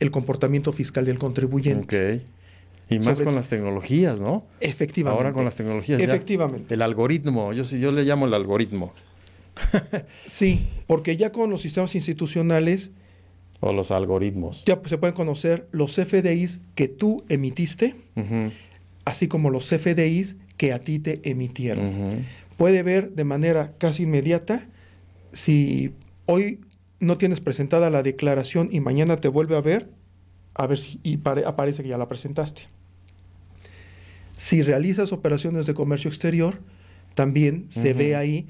Speaker 2: el comportamiento fiscal del contribuyente.
Speaker 1: Y más con las tecnologías, ¿no?
Speaker 2: Efectivamente.
Speaker 1: Ahora con las tecnologías.
Speaker 2: Efectivamente.
Speaker 1: el algoritmo, yo, yo le llamo el algoritmo.
Speaker 2: sí, porque ya con los sistemas institucionales
Speaker 1: o los algoritmos.
Speaker 2: Ya se pueden conocer los CFDIs que tú emitiste, así como los CFDIs que a ti te emitieron. Puede ver de manera casi inmediata si hoy no tienes presentada la declaración y mañana te vuelve a ver, a ver si aparece que ya la presentaste. Si realizas operaciones de comercio exterior, también se ve ahí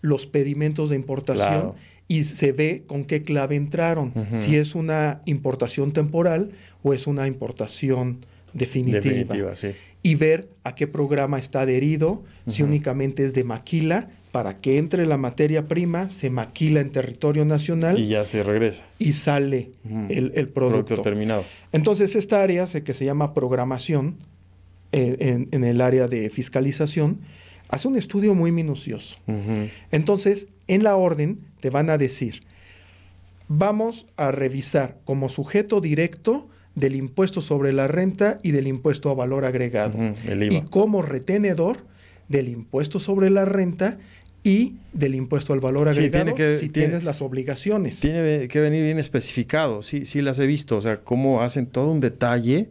Speaker 2: los pedimentos de importación y se ve con qué clave entraron, si es una importación temporal o es una importación definitiva. Y ver a qué programa está adherido, si únicamente es de maquila, para que entre la materia prima, se maquila en territorio nacional.
Speaker 1: Y ya se regresa.
Speaker 2: Y sale el, producto. producto.
Speaker 1: terminado.
Speaker 2: Entonces, esta área que se llama programación eh, en, en el área de fiscalización, hace un estudio muy minucioso. Entonces, en la orden te van a decir, vamos a revisar como sujeto directo del impuesto sobre la renta y del impuesto a valor agregado. Y como retenedor del impuesto sobre la renta y del impuesto al valor agregado si tienes las obligaciones.
Speaker 1: Tiene que venir bien especificado, sí, sí las he visto, o sea, cómo hacen todo un detalle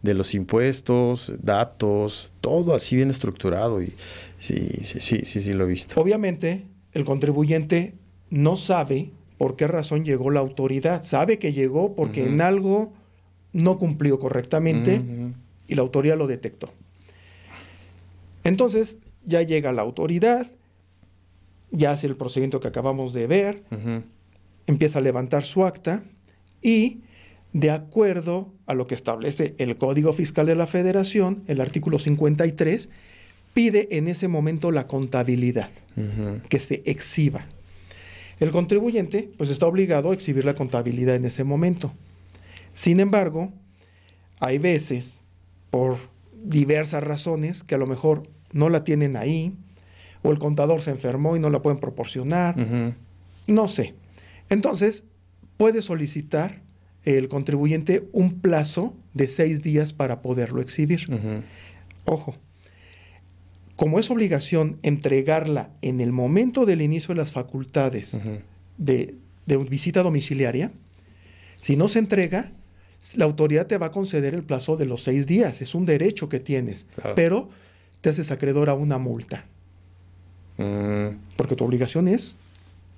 Speaker 1: de los impuestos, datos, todo así bien estructurado y sí, sí, sí, sí, sí lo he visto.
Speaker 2: Obviamente, el contribuyente no sabe por qué razón llegó la autoridad, sabe que llegó porque en algo no cumplió correctamente y la autoridad lo detectó. Entonces, ya llega la autoridad, ya hace el procedimiento que acabamos de ver, empieza a levantar su acta y de acuerdo a lo que establece el Código Fiscal de la Federación, el artículo 53, pide en ese momento la contabilidad, que se exhiba. El contribuyente pues está obligado a exhibir la contabilidad en ese momento. Sin embargo, hay veces, por diversas razones, que a lo mejor no la tienen ahí, o el contador se enfermó y no la pueden proporcionar, no sé. Entonces, puede solicitar el contribuyente un plazo de seis días para poderlo exhibir. Ojo, como es obligación entregarla en el momento del inicio de las facultades de, visita domiciliaria, si no se entrega, la autoridad te va a conceder el plazo de los seis días. Es un derecho que tienes, pero te haces acreedor a una multa. Mm. Porque tu obligación es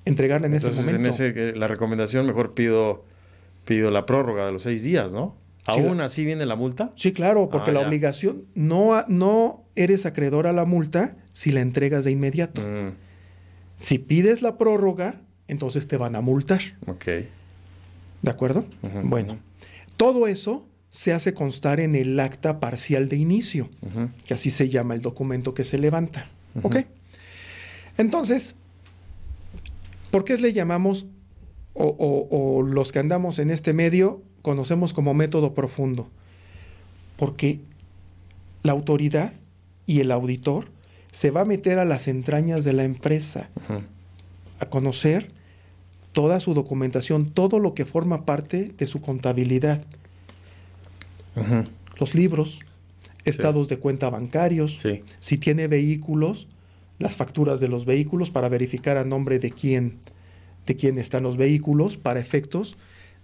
Speaker 2: entregarla en ese momento.
Speaker 1: En ese, la recomendación mejor pido, pido la prórroga de los seis días, ¿no? ¿Aún así viene la multa?
Speaker 2: Sí, claro, porque ah, la obligación no, no eres acreedor a la multa si la entregas de inmediato. Mm. Si pides la prórroga, entonces te van a multar.
Speaker 1: Ok.
Speaker 2: ¿De acuerdo? bueno, todo eso se hace constar en el acta parcial de inicio, que así se llama el documento que se levanta. ¿Ok? Entonces, ¿por qué le llamamos, o, los que andamos en este medio, conocemos como método profundo? Porque la autoridad y el auditor se va a meter a las entrañas de la empresa, a conocer toda su documentación, todo lo que forma parte de su contabilidad. Los libros, estados de cuenta bancarios, si tiene vehículos, las facturas de los vehículos para verificar a nombre de quién, de quién están los vehículos para efectos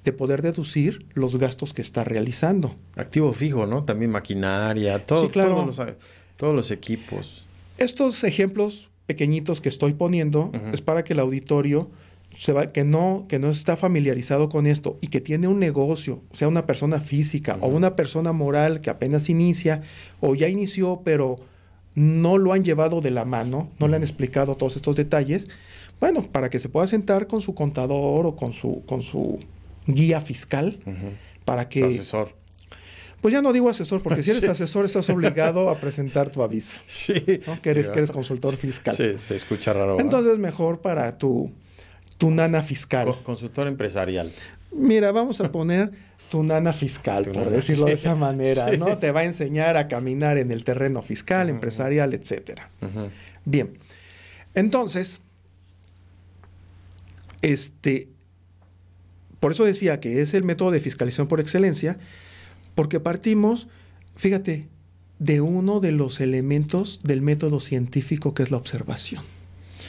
Speaker 2: de poder deducir los gastos que está realizando.
Speaker 1: Activo fijo, ¿no? También maquinaria, todo, todos, los, todos, los, equipos.
Speaker 2: Estos ejemplos pequeñitos que estoy poniendo es para que el auditorio se va, que, no, que no está familiarizado con esto y que tiene un negocio, sea una persona física o una persona moral que apenas inicia o ya inició pero no lo han llevado de la mano, no le han explicado todos estos detalles, bueno, para que se pueda sentar con su contador o con su, con su guía fiscal, para que...
Speaker 1: Asesor.
Speaker 2: Pues ya no digo asesor, porque si eres asesor estás obligado a presentar tu aviso.
Speaker 1: Sí.
Speaker 2: Que, eres, que eres consultor fiscal.
Speaker 1: Sí, se escucha raro.
Speaker 2: Entonces mejor para tu, tu nana fiscal.
Speaker 1: consultor empresarial.
Speaker 2: Mira, vamos a poner tu nana fiscal, por decirlo de esa manera, ¿no? Te va a enseñar a caminar en el terreno fiscal, empresarial, etcétera. Bien. Entonces, este, por eso decía que es el método de fiscalización por excelencia, porque partimos, fíjate, de uno de los elementos del método científico que es la observación.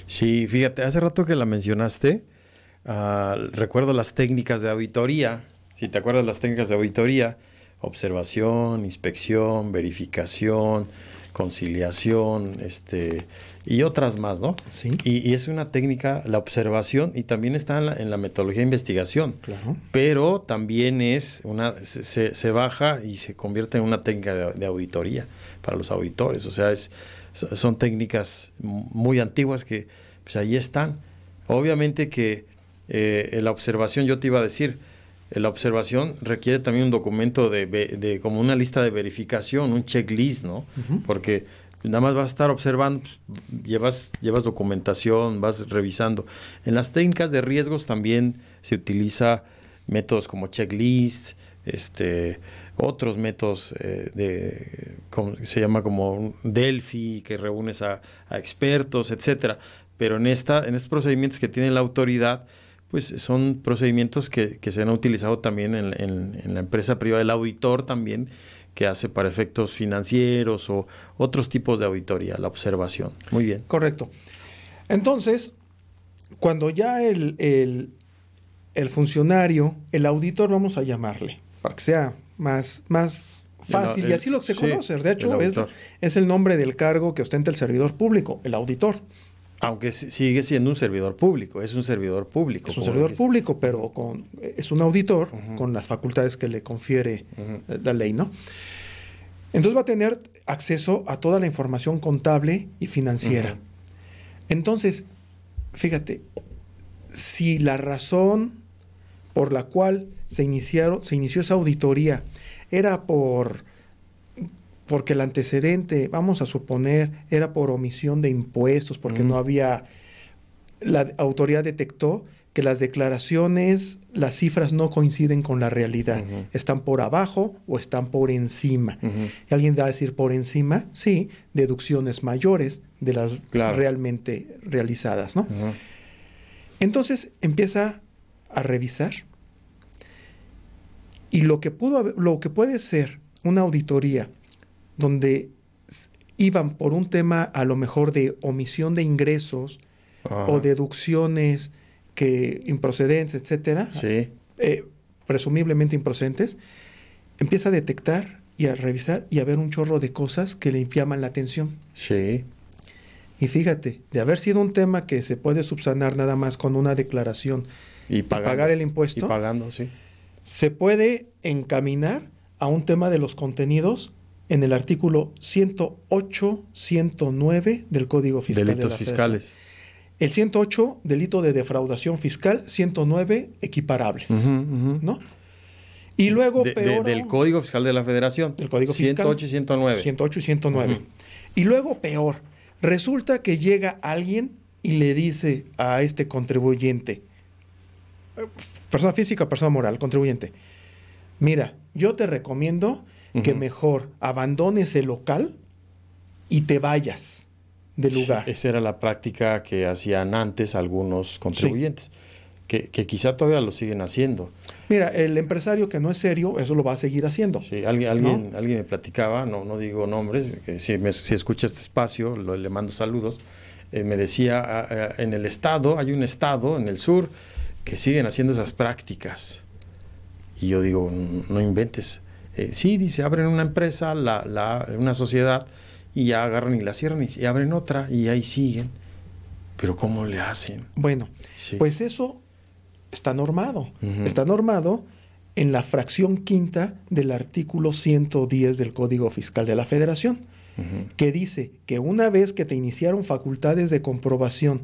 Speaker 1: Sí, fíjate, hace rato que la mencionaste, ah, recuerdo las técnicas de auditoría si te acuerdas las técnicas de auditoría, observación, inspección, verificación, conciliación, este, y otras más, ¿no?
Speaker 2: Sí.
Speaker 1: Y, es una técnica, la observación, y también está en la, metodología de investigación.
Speaker 2: Claro.
Speaker 1: Pero también es una, se, baja y se convierte en una técnica de, auditoría para los auditores. O sea, es, son técnicas muy antiguas que pues ahí están. Obviamente que eh, la observación, yo te iba a decir, la observación requiere también un documento de, como una lista de verificación, un checklist, ¿no? Porque nada más vas a estar observando, pues, llevas, llevas documentación, vas revisando. En las técnicas de riesgos también se utiliza métodos como checklist, este, otros métodos eh, de, se llama como Delphi, que reúnes a, a expertos, etcétera. Pero en, esta, en estos procedimientos que tiene la autoridad, pues son procedimientos que, se han utilizado también en, la empresa privada, el auditor también, que hace para efectos financieros o otros tipos de auditoría, la observación. Muy bien.
Speaker 2: Correcto. Entonces, cuando ya el, el, funcionario, el auditor, vamos a llamarle, para que sea más, más fácil, y así lo se conoce. De hecho, es, es, el nombre del cargo que ostenta el servidor público, el auditor.
Speaker 1: Aunque sigue siendo un servidor público, es un servidor público.
Speaker 2: Es un servidor público, pero con, es un auditor con las facultades que le confiere la ley, ¿no? Entonces va a tener acceso a toda la información contable y financiera. Entonces, fíjate, si la razón por la cual se, iniciaron, se inició esa auditoría era por porque el antecedente, vamos a suponer, era por omisión de impuestos, porque no había, la autoridad detectó que las declaraciones, las cifras no coinciden con la realidad, están por abajo o están por encima. ¿Y alguien va a decir por encima? Sí, deducciones mayores de las realmente realizadas, ¿no? Entonces empieza a revisar. Y lo que, pudo, lo que puede ser una auditoría donde iban por un tema a lo mejor de omisión de ingresos o deducciones que improcedentes, etcétera, eh, presumiblemente improcedentes, empieza a detectar y a revisar y a ver un chorro de cosas que le inflaman la atención.
Speaker 1: Sí.
Speaker 2: Y fíjate, de haber sido un tema que se puede subsanar nada más con una declaración
Speaker 1: y pagar el impuesto,
Speaker 2: y pagando, sí. se puede encaminar a un tema de los contenidos en el artículo 108, 109 del Código Fiscal.
Speaker 1: Delitos fiscales.
Speaker 2: El 108, delito de defraudación fiscal, 109, equiparables. ¿No? Y luego,
Speaker 1: peor. del Código Fiscal de la Federación.
Speaker 2: Del Código
Speaker 1: 108 y 109.
Speaker 2: 108 y 109. Y luego, peor. Resulta que llega alguien y le dice a este contribuyente, persona física o persona moral, contribuyente, mira, yo te recomiendo que mejor abandones el local y te vayas del lugar.
Speaker 1: esa era la práctica que hacían antes algunos contribuyentes, que, quizá todavía lo siguen haciendo.
Speaker 2: Mira, el empresario que no es serio, eso lo va a seguir haciendo.
Speaker 1: Sí, alguien, alguien, alguien me platicaba, no, no digo nombres, que si, si escucha este espacio, le mando saludos, eh, me decía, ah, ah, en el estado, hay un estado en el sur que siguen haciendo esas prácticas. Y yo digo, no inventes eh, sí, dice, abren una empresa, la, una sociedad, y ya agarran y la cierran y, abren otra y ahí siguen. Pero ¿cómo le hacen?
Speaker 2: Bueno, pues eso está normado. Está normado en la fracción quinta del artículo 110 del Código Fiscal de la Federación, que dice que una vez que te iniciaron facultades de comprobación,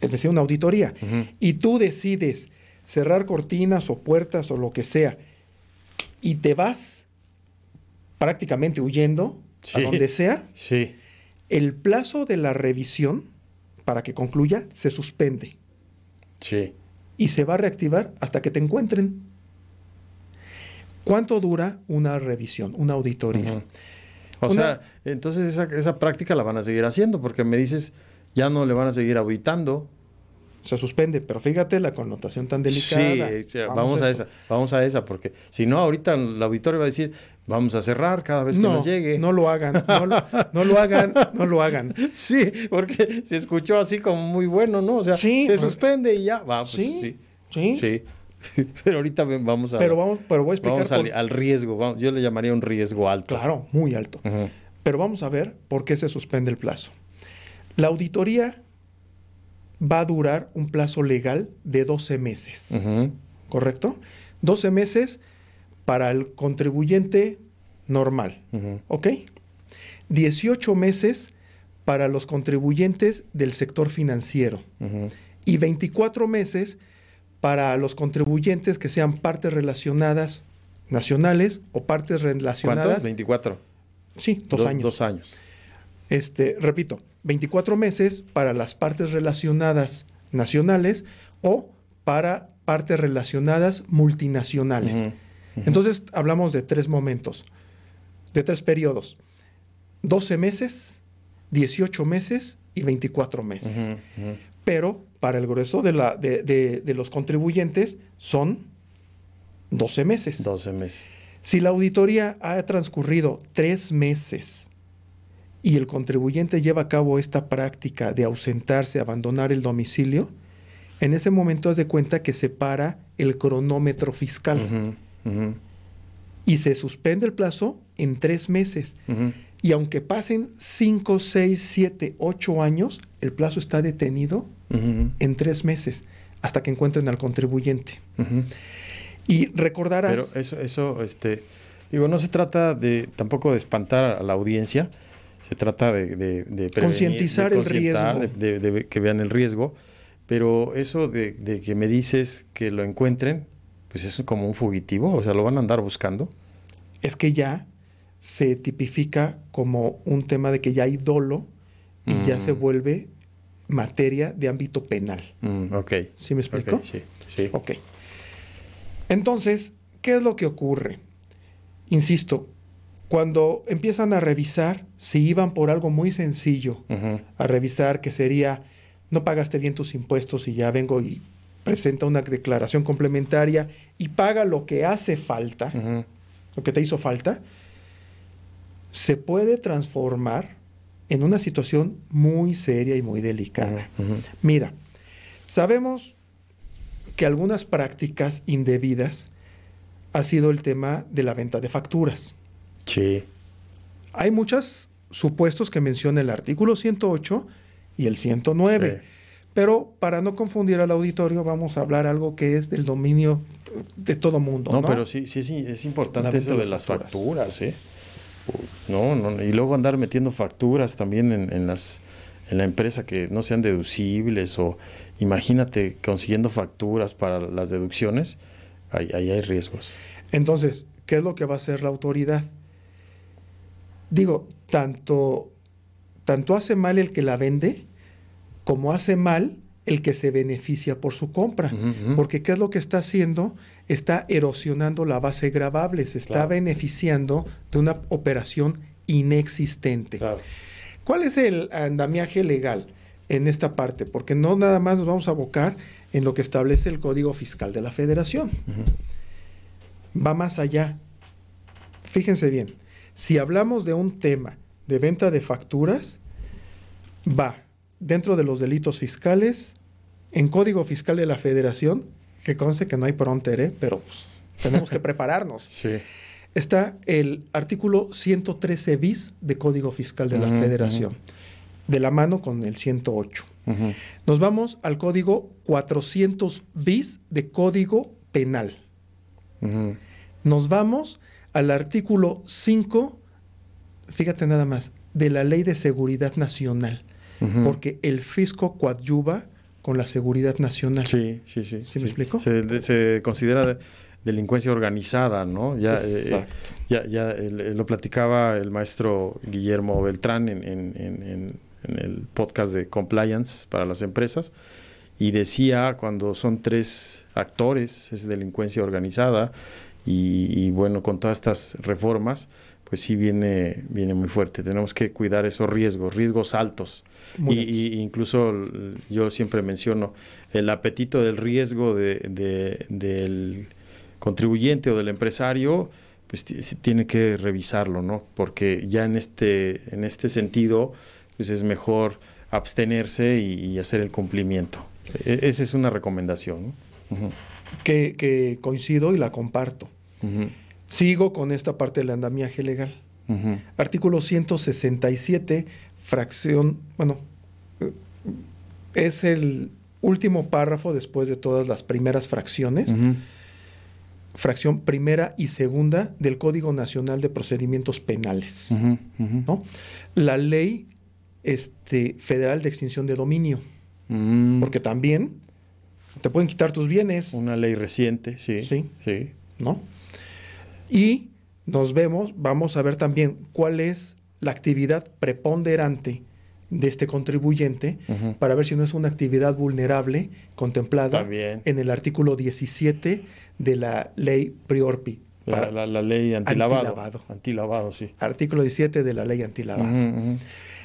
Speaker 2: es decir, una auditoría, y tú decides cerrar cortinas o puertas o lo que sea, y te vas prácticamente huyendo a donde sea,
Speaker 1: sí.
Speaker 2: el plazo de la revisión para que concluya se suspende.
Speaker 1: Sí.
Speaker 2: Y se va a reactivar hasta que te encuentren. ¿Cuánto dura una revisión, una auditoría?
Speaker 1: O sea, entonces esa, esa práctica la van a seguir haciendo porque me dices, ya no le van a seguir auditando
Speaker 2: se suspende, pero fíjate la connotación tan delicada.
Speaker 1: Sí, vamos, a, esa, vamos a esa, porque si no, ahorita el auditorio va a decir, vamos a cerrar cada vez que nos llegue.
Speaker 2: No lo hagan, no lo, hagan, no lo hagan.
Speaker 1: Sí, porque se escuchó así como muy bueno, ¿no? O sea, se pues, suspende y ya, va, pues, sí, sí. sí. Pero ahorita vamos a.
Speaker 2: Pero vamos, pero voy a explicar.
Speaker 1: Vamos al, riesgo. yo le llamaría un riesgo alto.
Speaker 2: Claro, muy alto. Pero vamos a ver por qué se suspende el plazo. La auditoría va a durar un plazo legal de 12 meses. ¿Correcto? 12 meses para el contribuyente normal. ¿Ok? 18 meses para los contribuyentes del sector financiero. Y 24 meses para los contribuyentes que sean partes relacionadas nacionales o partes relacionadas. ¿Cuántos?
Speaker 1: 24.
Speaker 2: Sí, dos años.
Speaker 1: Dos años.
Speaker 2: Este, repito, 24 meses para las partes relacionadas nacionales o para partes relacionadas multinacionales. Entonces hablamos de tres momentos, de tres periodos. 12 meses, 18 meses y 24 meses. Pero para el grueso de, la, de, de, los contribuyentes son 12 meses.
Speaker 1: 12 meses.
Speaker 2: Si la auditoría ha transcurrido tres meses y el contribuyente lleva a cabo esta práctica de ausentarse, abandonar el domicilio, en ese momento haz de cuenta que se para el cronómetro fiscal. Y se suspende el plazo en tres meses. Y aunque pasen cinco, seis, siete, ocho años, el plazo está detenido en tres meses hasta que encuentren al contribuyente. Y recordarás...
Speaker 1: Pero eso, eso, este, digo, no se trata de tampoco de espantar a la audiencia, se trata de, de,
Speaker 2: concientizar el riesgo.
Speaker 1: De, que vean el riesgo, pero eso de, que me dices que lo encuentren, pues es como un fugitivo, o sea, lo van a andar buscando.
Speaker 2: Es que ya se tipifica como un tema de que ya hay dolo y ya se mm. vuelve materia de ámbito penal.
Speaker 1: Mm, ok.
Speaker 2: ¿Sí me explico?
Speaker 1: sí, sí.
Speaker 2: Ok. Entonces, ¿qué es lo que ocurre? Insisto, cuando empiezan a revisar, si iban por algo muy sencillo, a revisar que sería, no pagaste bien tus impuestos y ya vengo y presenta una declaración complementaria y paga lo que hace falta, lo que te hizo falta, se puede transformar en una situación muy seria y muy delicada. Mira, sabemos que algunas prácticas indebidas ha sido el tema de la venta de facturas.
Speaker 1: Sí.
Speaker 2: Hay muchos supuestos que menciona el artículo 108 y el 109. Pero para no confundir al auditorio, vamos a hablar algo que es del dominio de todo mundo.
Speaker 1: No, pero sí, sí, sí, es importante eso de, las facturas, ¿eh? No, no, y luego andar metiendo facturas también en, las, en la empresa que no sean deducibles o imagínate consiguiendo facturas para las deducciones, ahí hay riesgos.
Speaker 2: Entonces, ¿qué es lo que va a hacer la autoridad? Digo, tanto, tanto hace mal el que la vende como hace mal el que se beneficia por su compra. Porque ¿qué es lo que está haciendo? Está erosionando la base gravable, se está beneficiando de una operación inexistente. ¿Cuál es el andamiaje legal en esta parte? Porque no nada más nos vamos a abocar en lo que establece el Código Fiscal de la Federación. Va más allá. Fíjense bien, si hablamos de un tema de venta de facturas, va dentro de los delitos fiscales, en Código Fiscal de la Federación, que conste que no hay pronter, ¿eh? pero pues, tenemos que prepararnos. Está el artículo 113 bis de Código Fiscal de la Federación, de la mano con el 108. Nos vamos al código 400 bis de Código Penal. Nos vamos al artículo 5, fíjate nada más, de la Ley de Seguridad Nacional, porque el fisco coadyuva con la seguridad nacional.
Speaker 1: Sí, sí, sí.
Speaker 2: ¿Sí, me explico?
Speaker 1: Se, considera delincuencia organizada, ¿no? Ya, eh, ya, ya lo platicaba el maestro Guillermo Beltrán en, en, el podcast de Compliance para las empresas y decía cuando son tres actores es delincuencia organizada y, bueno, con todas estas reformas, pues sí viene, viene muy fuerte. Tenemos que cuidar esos riesgos, riesgos altos. y, incluso yo siempre menciono el apetito del riesgo de, del contribuyente o del empresario, pues tiene que revisarlo, ¿no? Porque ya en este, en este sentido, pues es mejor abstenerse y, hacer el cumplimiento. E, esa es una recomendación. ¿no?
Speaker 2: Que, coincido y la comparto. Sigo con esta parte del andamiaje legal. Artículo 167, fracción, bueno, es el último párrafo después de todas las primeras fracciones. Fracción primera y segunda del Código Nacional de Procedimientos Penales. ¿no? La ley este, federal de extinción de dominio. Mm. Porque también te pueden quitar tus bienes.
Speaker 1: Una ley reciente, sí.
Speaker 2: Sí. Sí. ¿No? Y nos vemos, vamos a ver también cuál es la actividad preponderante de este contribuyente para ver si no es una actividad vulnerable contemplada en el artículo 17 de la ley Priorpi.
Speaker 1: La, la, ley antilavado. antilavado. Antilavado, sí.
Speaker 2: Artículo 17 de la ley antilavado.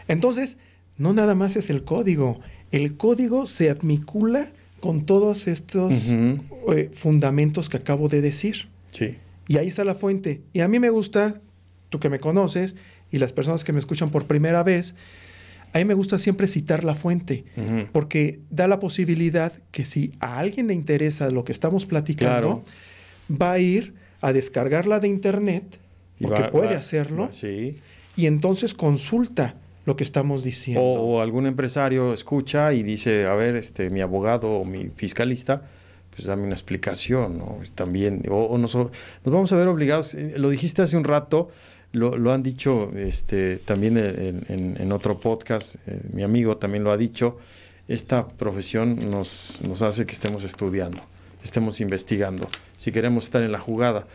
Speaker 2: Entonces, no nada más es el código. El código se admicula con todos estos eh, fundamentos que acabo de decir.
Speaker 1: Sí.
Speaker 2: Y ahí está la fuente. Y a mí me gusta, tú que me conoces, y las personas que me escuchan por primera vez, a mí me gusta siempre citar la fuente, porque da la posibilidad que si a alguien le interesa lo que estamos platicando, va a ir a descargarla de internet, porque puede hacerlo, y entonces consulta lo que estamos diciendo.
Speaker 1: O, algún empresario escucha y dice, a ver, este, mi abogado o mi fiscalista, pues dame una explicación, ¿no? También, o, nos, vamos a ver obligados, eh, lo dijiste hace un rato, lo, han dicho este, también en, otro podcast, eh, mi amigo también lo ha dicho, esta profesión nos, nos hace que estemos estudiando, estemos investigando, si queremos estar en la jugada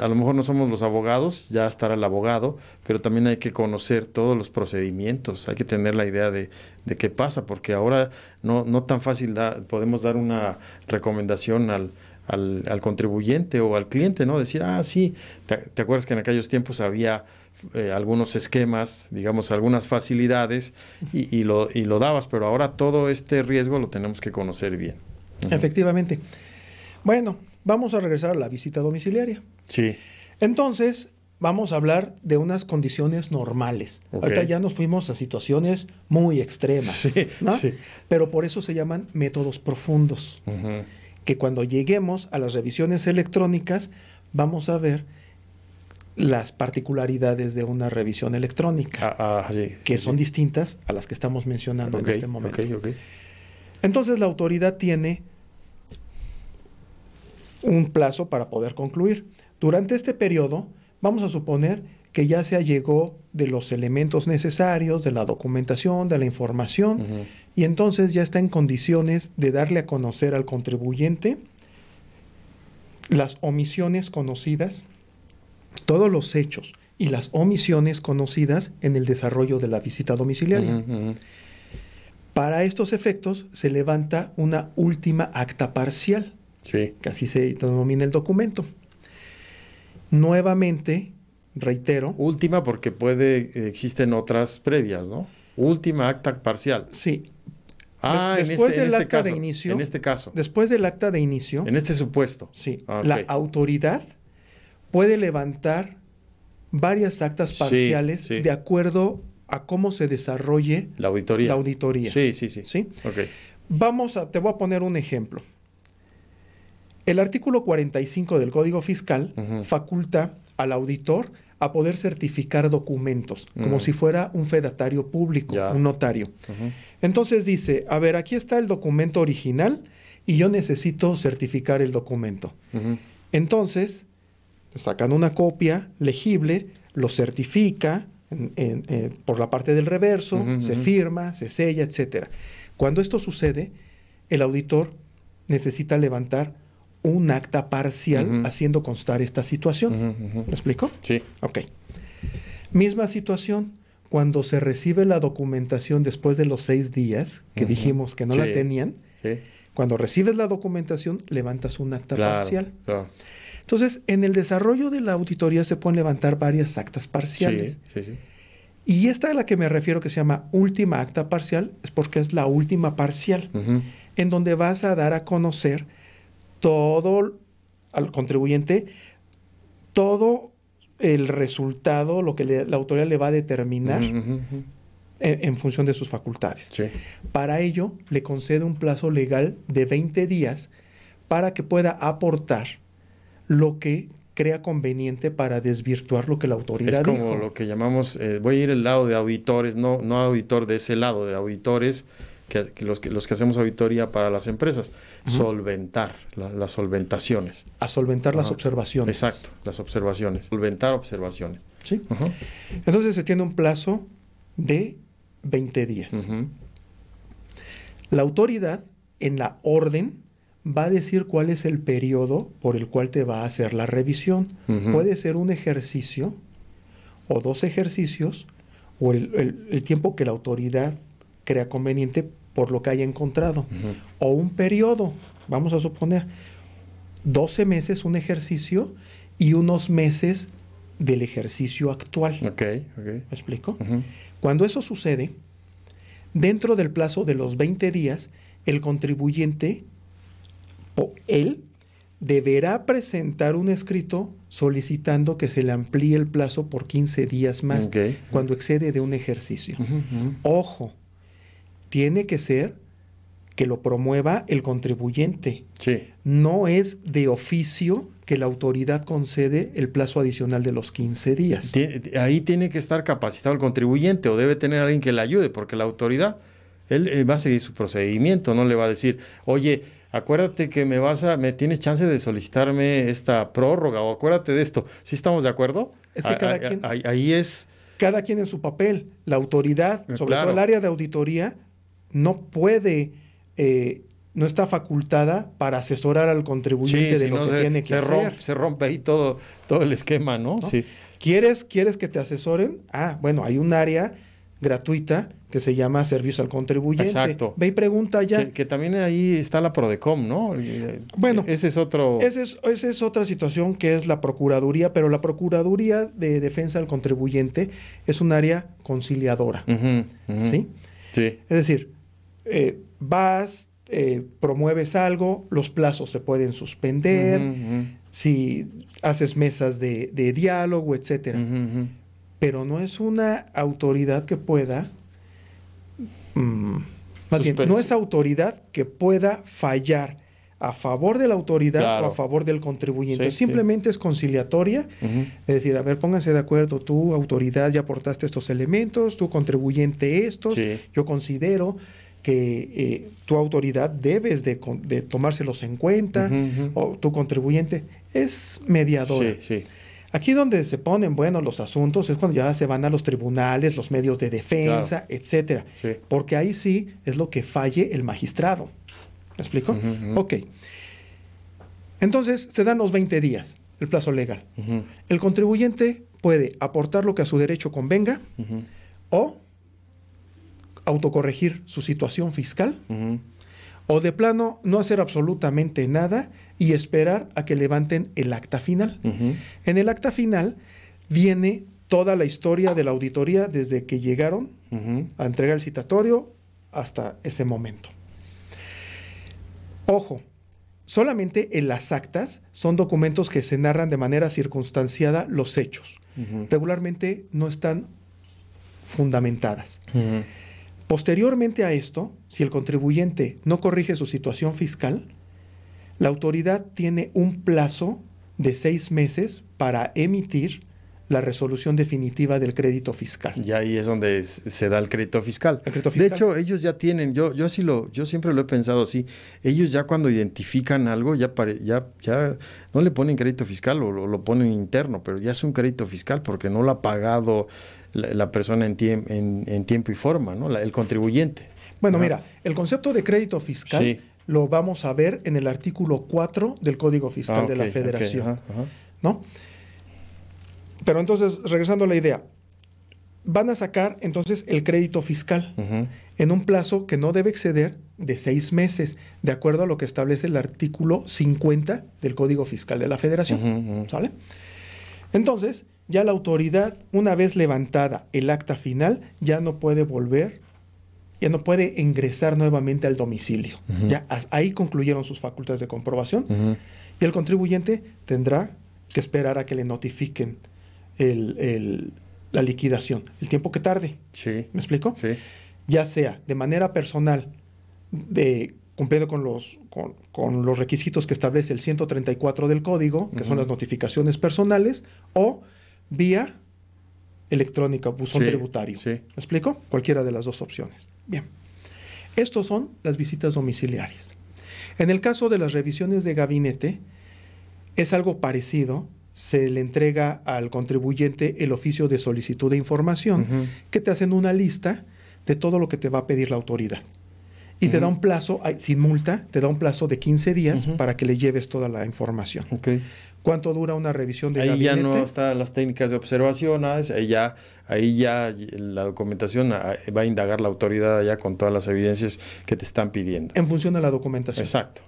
Speaker 1: a lo mejor no somos los abogados, ya estará el abogado, pero también hay que conocer todos los procedimientos, hay que tener la idea de, qué pasa, porque ahora no, no tan fácil podemos dar una recomendación al, al, contribuyente o al cliente, ¿no? Decir, ah, sí, te, acuerdas que en aquellos tiempos había eh, algunos esquemas, digamos, algunas facilidades y, y, lo, y lo dabas, pero ahora todo este riesgo lo tenemos que conocer bien.
Speaker 2: Efectivamente. Bueno, vamos a regresar a la visita domiciliaria.
Speaker 1: Sí.
Speaker 2: Entonces, vamos a hablar de unas condiciones normales. Ahorita ya nos fuimos a situaciones muy extremas, sí, sí. Pero por eso se llaman métodos profundos. Que cuando lleguemos a las revisiones electrónicas, vamos a ver las particularidades de una revisión electrónica, ah, ah, que son distintas a las que estamos mencionando en este momento. Entonces la autoridad tiene un plazo para poder concluir. Durante este periodo, vamos a suponer que ya se allegó de los elementos necesarios, de la documentación, de la información, y entonces ya está en condiciones de darle a conocer al contribuyente las omisiones conocidas, todos los hechos y las omisiones conocidas en el desarrollo de la visita domiciliaria. Para estos efectos se levanta una última acta parcial
Speaker 1: Sí.
Speaker 2: Que así se denomina el documento. Nuevamente, reitero.
Speaker 1: Última porque puede, existen otras previas, ¿no? Última acta parcial.
Speaker 2: Sí.
Speaker 1: Ah, después en este, del acta caso, de inicio. En este caso.
Speaker 2: Después del acta de inicio.
Speaker 1: En este supuesto.
Speaker 2: Sí. Ah, la autoridad puede levantar varias actas parciales de acuerdo a cómo se desarrolle
Speaker 1: la auditoría.
Speaker 2: La auditoría.
Speaker 1: Sí, sí, sí.
Speaker 2: ¿Sí? Vamos a, te voy a poner un ejemplo. El artículo 45 del Código Fiscal faculta al auditor a poder certificar documentos, como si fuera un fedatario público, un notario. Entonces dice, a ver, aquí está el documento original y yo necesito certificar el documento. Entonces, sacan una copia legible, lo certifica eh, por la parte del reverso, se firma, se sella, etc. Cuando esto sucede, el auditor necesita levantar un acta parcial haciendo constar esta situación. ¿Me explico?
Speaker 1: Sí.
Speaker 2: Ok. Misma situación, cuando se recibe la documentación después de los seis días, que dijimos que no la tenían, cuando recibes la documentación, levantas un acta parcial. Entonces, en el desarrollo de la auditoría se pueden levantar varias actas parciales. Sí, sí, y esta a la que me refiero, que se llama última acta parcial, es porque es la última parcial, en donde vas a dar a conocer todo al contribuyente, todo el resultado, lo que la autoridad le va a determinar En, función de sus facultades. Para ello, le concede un plazo legal de 20 días para que pueda aportar lo que crea conveniente para desvirtuar lo que la autoridad
Speaker 1: Es como lo que llamamos, eh, voy a ir al lado de auditores, no, no auditor de ese lado, de auditores que, los, que, los que hacemos auditoría para las empresas, solventar las solventaciones.
Speaker 2: A solventar las observaciones.
Speaker 1: Exacto, las observaciones. Solventar observaciones.
Speaker 2: Sí. Entonces se tiene un plazo de 20 días. La autoridad en la orden va a decir cuál es el periodo por el cual te va a hacer la revisión. Puede ser un ejercicio o dos ejercicios o el tiempo que la autoridad crea conveniente por lo que haya encontrado. O un periodo, vamos a suponer, 12 meses un ejercicio y unos meses del ejercicio actual.
Speaker 1: Ok,
Speaker 2: ¿Me explico? Cuando eso sucede, dentro del plazo de los 20 días, el contribuyente, él, deberá presentar un escrito solicitando que se le amplíe el plazo por 15 días más cuando excede de un ejercicio. Ojo, tiene que ser que lo promueva el contribuyente. No es de oficio que la autoridad concede el plazo adicional de los 15 días.
Speaker 1: Ahí tiene que estar capacitado el contribuyente o debe tener alguien que le ayude, porque la autoridad, él va a seguir su procedimiento, no le va a decir, oye, acuérdate que me vas a, me tienes chance de solicitarme esta prórroga o acuérdate de esto. ¿Sí estamos de acuerdo?
Speaker 2: Es que cada quien,
Speaker 1: ahí, es...
Speaker 2: Cada quien en su papel. La autoridad, eh, sobre todo el área de auditoría, no puede, eh, no está facultada para asesorar al contribuyente de lo que tiene que
Speaker 1: se
Speaker 2: hacer.
Speaker 1: Rompe, se rompe ahí todo, todo el esquema, ¿no?
Speaker 2: Sí. ¿Quieres, ¿Quieres que te asesoren? Ah, bueno, hay un área gratuita que se llama Servicio al Contribuyente. Exacto. Ve y pregunta ya.
Speaker 1: Que, también ahí está la Prodecom, ¿no? Eh,
Speaker 2: bueno.
Speaker 1: Ese es otro...
Speaker 2: Esa es, esa es otra situación que es la Procuraduría, pero la Procuraduría de Defensa del Contribuyente es un área conciliadora. ¿Sí?
Speaker 1: Sí.
Speaker 2: Es decir, eh, vas, eh, promueves algo, los plazos se pueden suspender, si haces mesas de, de diálogo, etcétera. Pero no es una autoridad que pueda, mm, no es autoridad que pueda fallar a favor de la autoridad o a favor del contribuyente. Simplemente es conciliatoria, es decir, a ver, pónganse de acuerdo, tú autoridad ya aportaste estos elementos, tú contribuyente estos, yo considero que eh, tu autoridad debes de, tomárselos en cuenta, o tu contribuyente es mediador. Sí, Aquí donde se ponen, bueno, los asuntos es cuando ya se van a los tribunales, los medios de defensa, etcétera. Porque ahí sí es lo que falle el magistrado. ¿Me explico? Ok. Entonces, se dan los 20 días, el plazo legal. El contribuyente puede aportar lo que a su derecho convenga o autocorregir su situación fiscal o de plano no hacer absolutamente nada y esperar a que levanten el acta final. En el acta final viene toda la historia de la auditoría desde que llegaron a entregar el citatorio hasta ese momento. Ojo, solamente en las actas son documentos que se narran de manera circunstanciada los hechos. Regularmente no están fundamentadas. Posteriormente a esto, si el contribuyente no corrige su situación fiscal, la autoridad tiene un plazo de seis meses para emitir la resolución definitiva del crédito fiscal.
Speaker 1: Y ahí es donde se da el crédito fiscal. De hecho, ellos ya tienen, yo, yo así lo, yo siempre lo he pensado así, ellos ya cuando identifican algo, ya, ya, ya no le ponen crédito fiscal o lo, ponen interno, pero ya es un crédito fiscal porque no lo ha pagado la, persona en, en, tiempo y forma, ¿no? el contribuyente.
Speaker 2: Bueno, mira, el concepto de crédito fiscal lo vamos a ver en el artículo 4 del Código Fiscal ah, de la Federación. ¿No? Pero entonces, regresando a la idea, van a sacar entonces el crédito fiscal en un plazo que no debe exceder de seis meses, de acuerdo a lo que establece el artículo 50 del Código Fiscal de la Federación. ¿Sale? Entonces, ya la autoridad, una vez levantada el acta final, ya no puede volver, ya no puede ingresar nuevamente al domicilio. Ya ahí concluyeron sus facultades de comprobación y el contribuyente tendrá que esperar a que le notifiquen la liquidación, el tiempo que tarde.
Speaker 1: Sí.
Speaker 2: ¿Me explico?
Speaker 1: Sí.
Speaker 2: Ya sea de manera personal, de cumpliendo con los, con, los requisitos que establece el 134 del código, que son las notificaciones personales, o vía electrónica, buzón tributario. ¿Me explico? Cualquiera de las dos opciones. Bien. Estos son las visitas domiciliarias. En el caso de las revisiones de gabinete, es algo parecido. Se le entrega al contribuyente el oficio de solicitud de información, que te hacen una lista de todo lo que te va a pedir la autoridad. Y te da un plazo, sin multa, te da un plazo de 15 días para que le lleves toda la información.
Speaker 1: Okay.
Speaker 2: ¿Cuánto dura una revisión de
Speaker 1: ahí ya no están las técnicas de observación, ahí ya, ahí ya la documentación ah, va a indagar la autoridad allá con todas las evidencias que te están pidiendo.
Speaker 2: En función de la documentación.
Speaker 1: Exacto.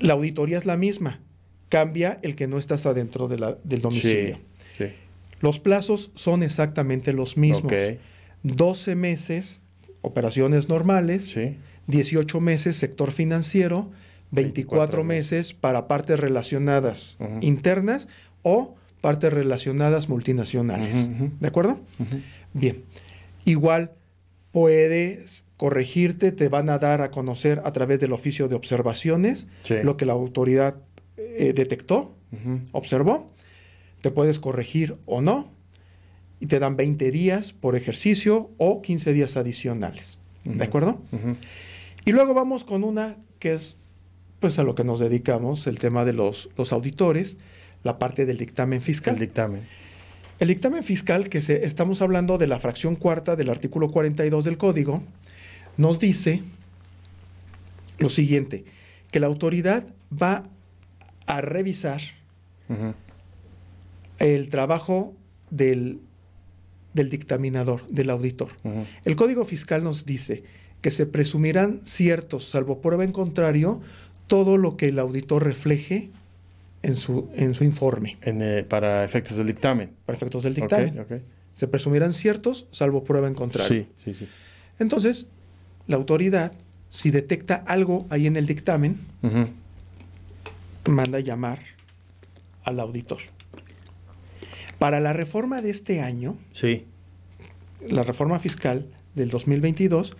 Speaker 2: La auditoría es la misma, cambia el que no estás adentro de del domicilio. Sí, Los plazos son exactamente los mismos. 12 meses, operaciones normales, 18 meses, sector financiero, 24, meses. para partes relacionadas internas o partes relacionadas multinacionales. ¿De acuerdo? Bien. Igual puedes corregirte, te van a dar a conocer a través del oficio de observaciones lo que la autoridad eh, detectó, observó, te puedes corregir o no, y te dan 20 días por ejercicio o 15 días adicionales. ¿De acuerdo? Y luego vamos con una que es pues a lo que nos dedicamos, el tema de los, los auditores, la parte del dictamen fiscal.
Speaker 1: El dictamen.
Speaker 2: El dictamen fiscal, que se, estamos hablando de la fracción cuarta del artículo 42 del código, nos dice lo siguiente, que la autoridad va a revisar el trabajo del, del, dictaminador, del auditor. El código fiscal nos dice que se presumirán ciertos, salvo prueba en contrario, todo lo que el auditor refleje en su, en su informe.
Speaker 1: Eh, para efectos del dictamen.
Speaker 2: Para efectos del dictamen. Se presumirán ciertos, salvo prueba en contrario.
Speaker 1: Sí, sí, sí.
Speaker 2: Entonces, la autoridad, si detecta algo ahí en el dictamen, manda llamar al auditor. Para la reforma de este año,
Speaker 1: sí.
Speaker 2: la reforma fiscal del 2022,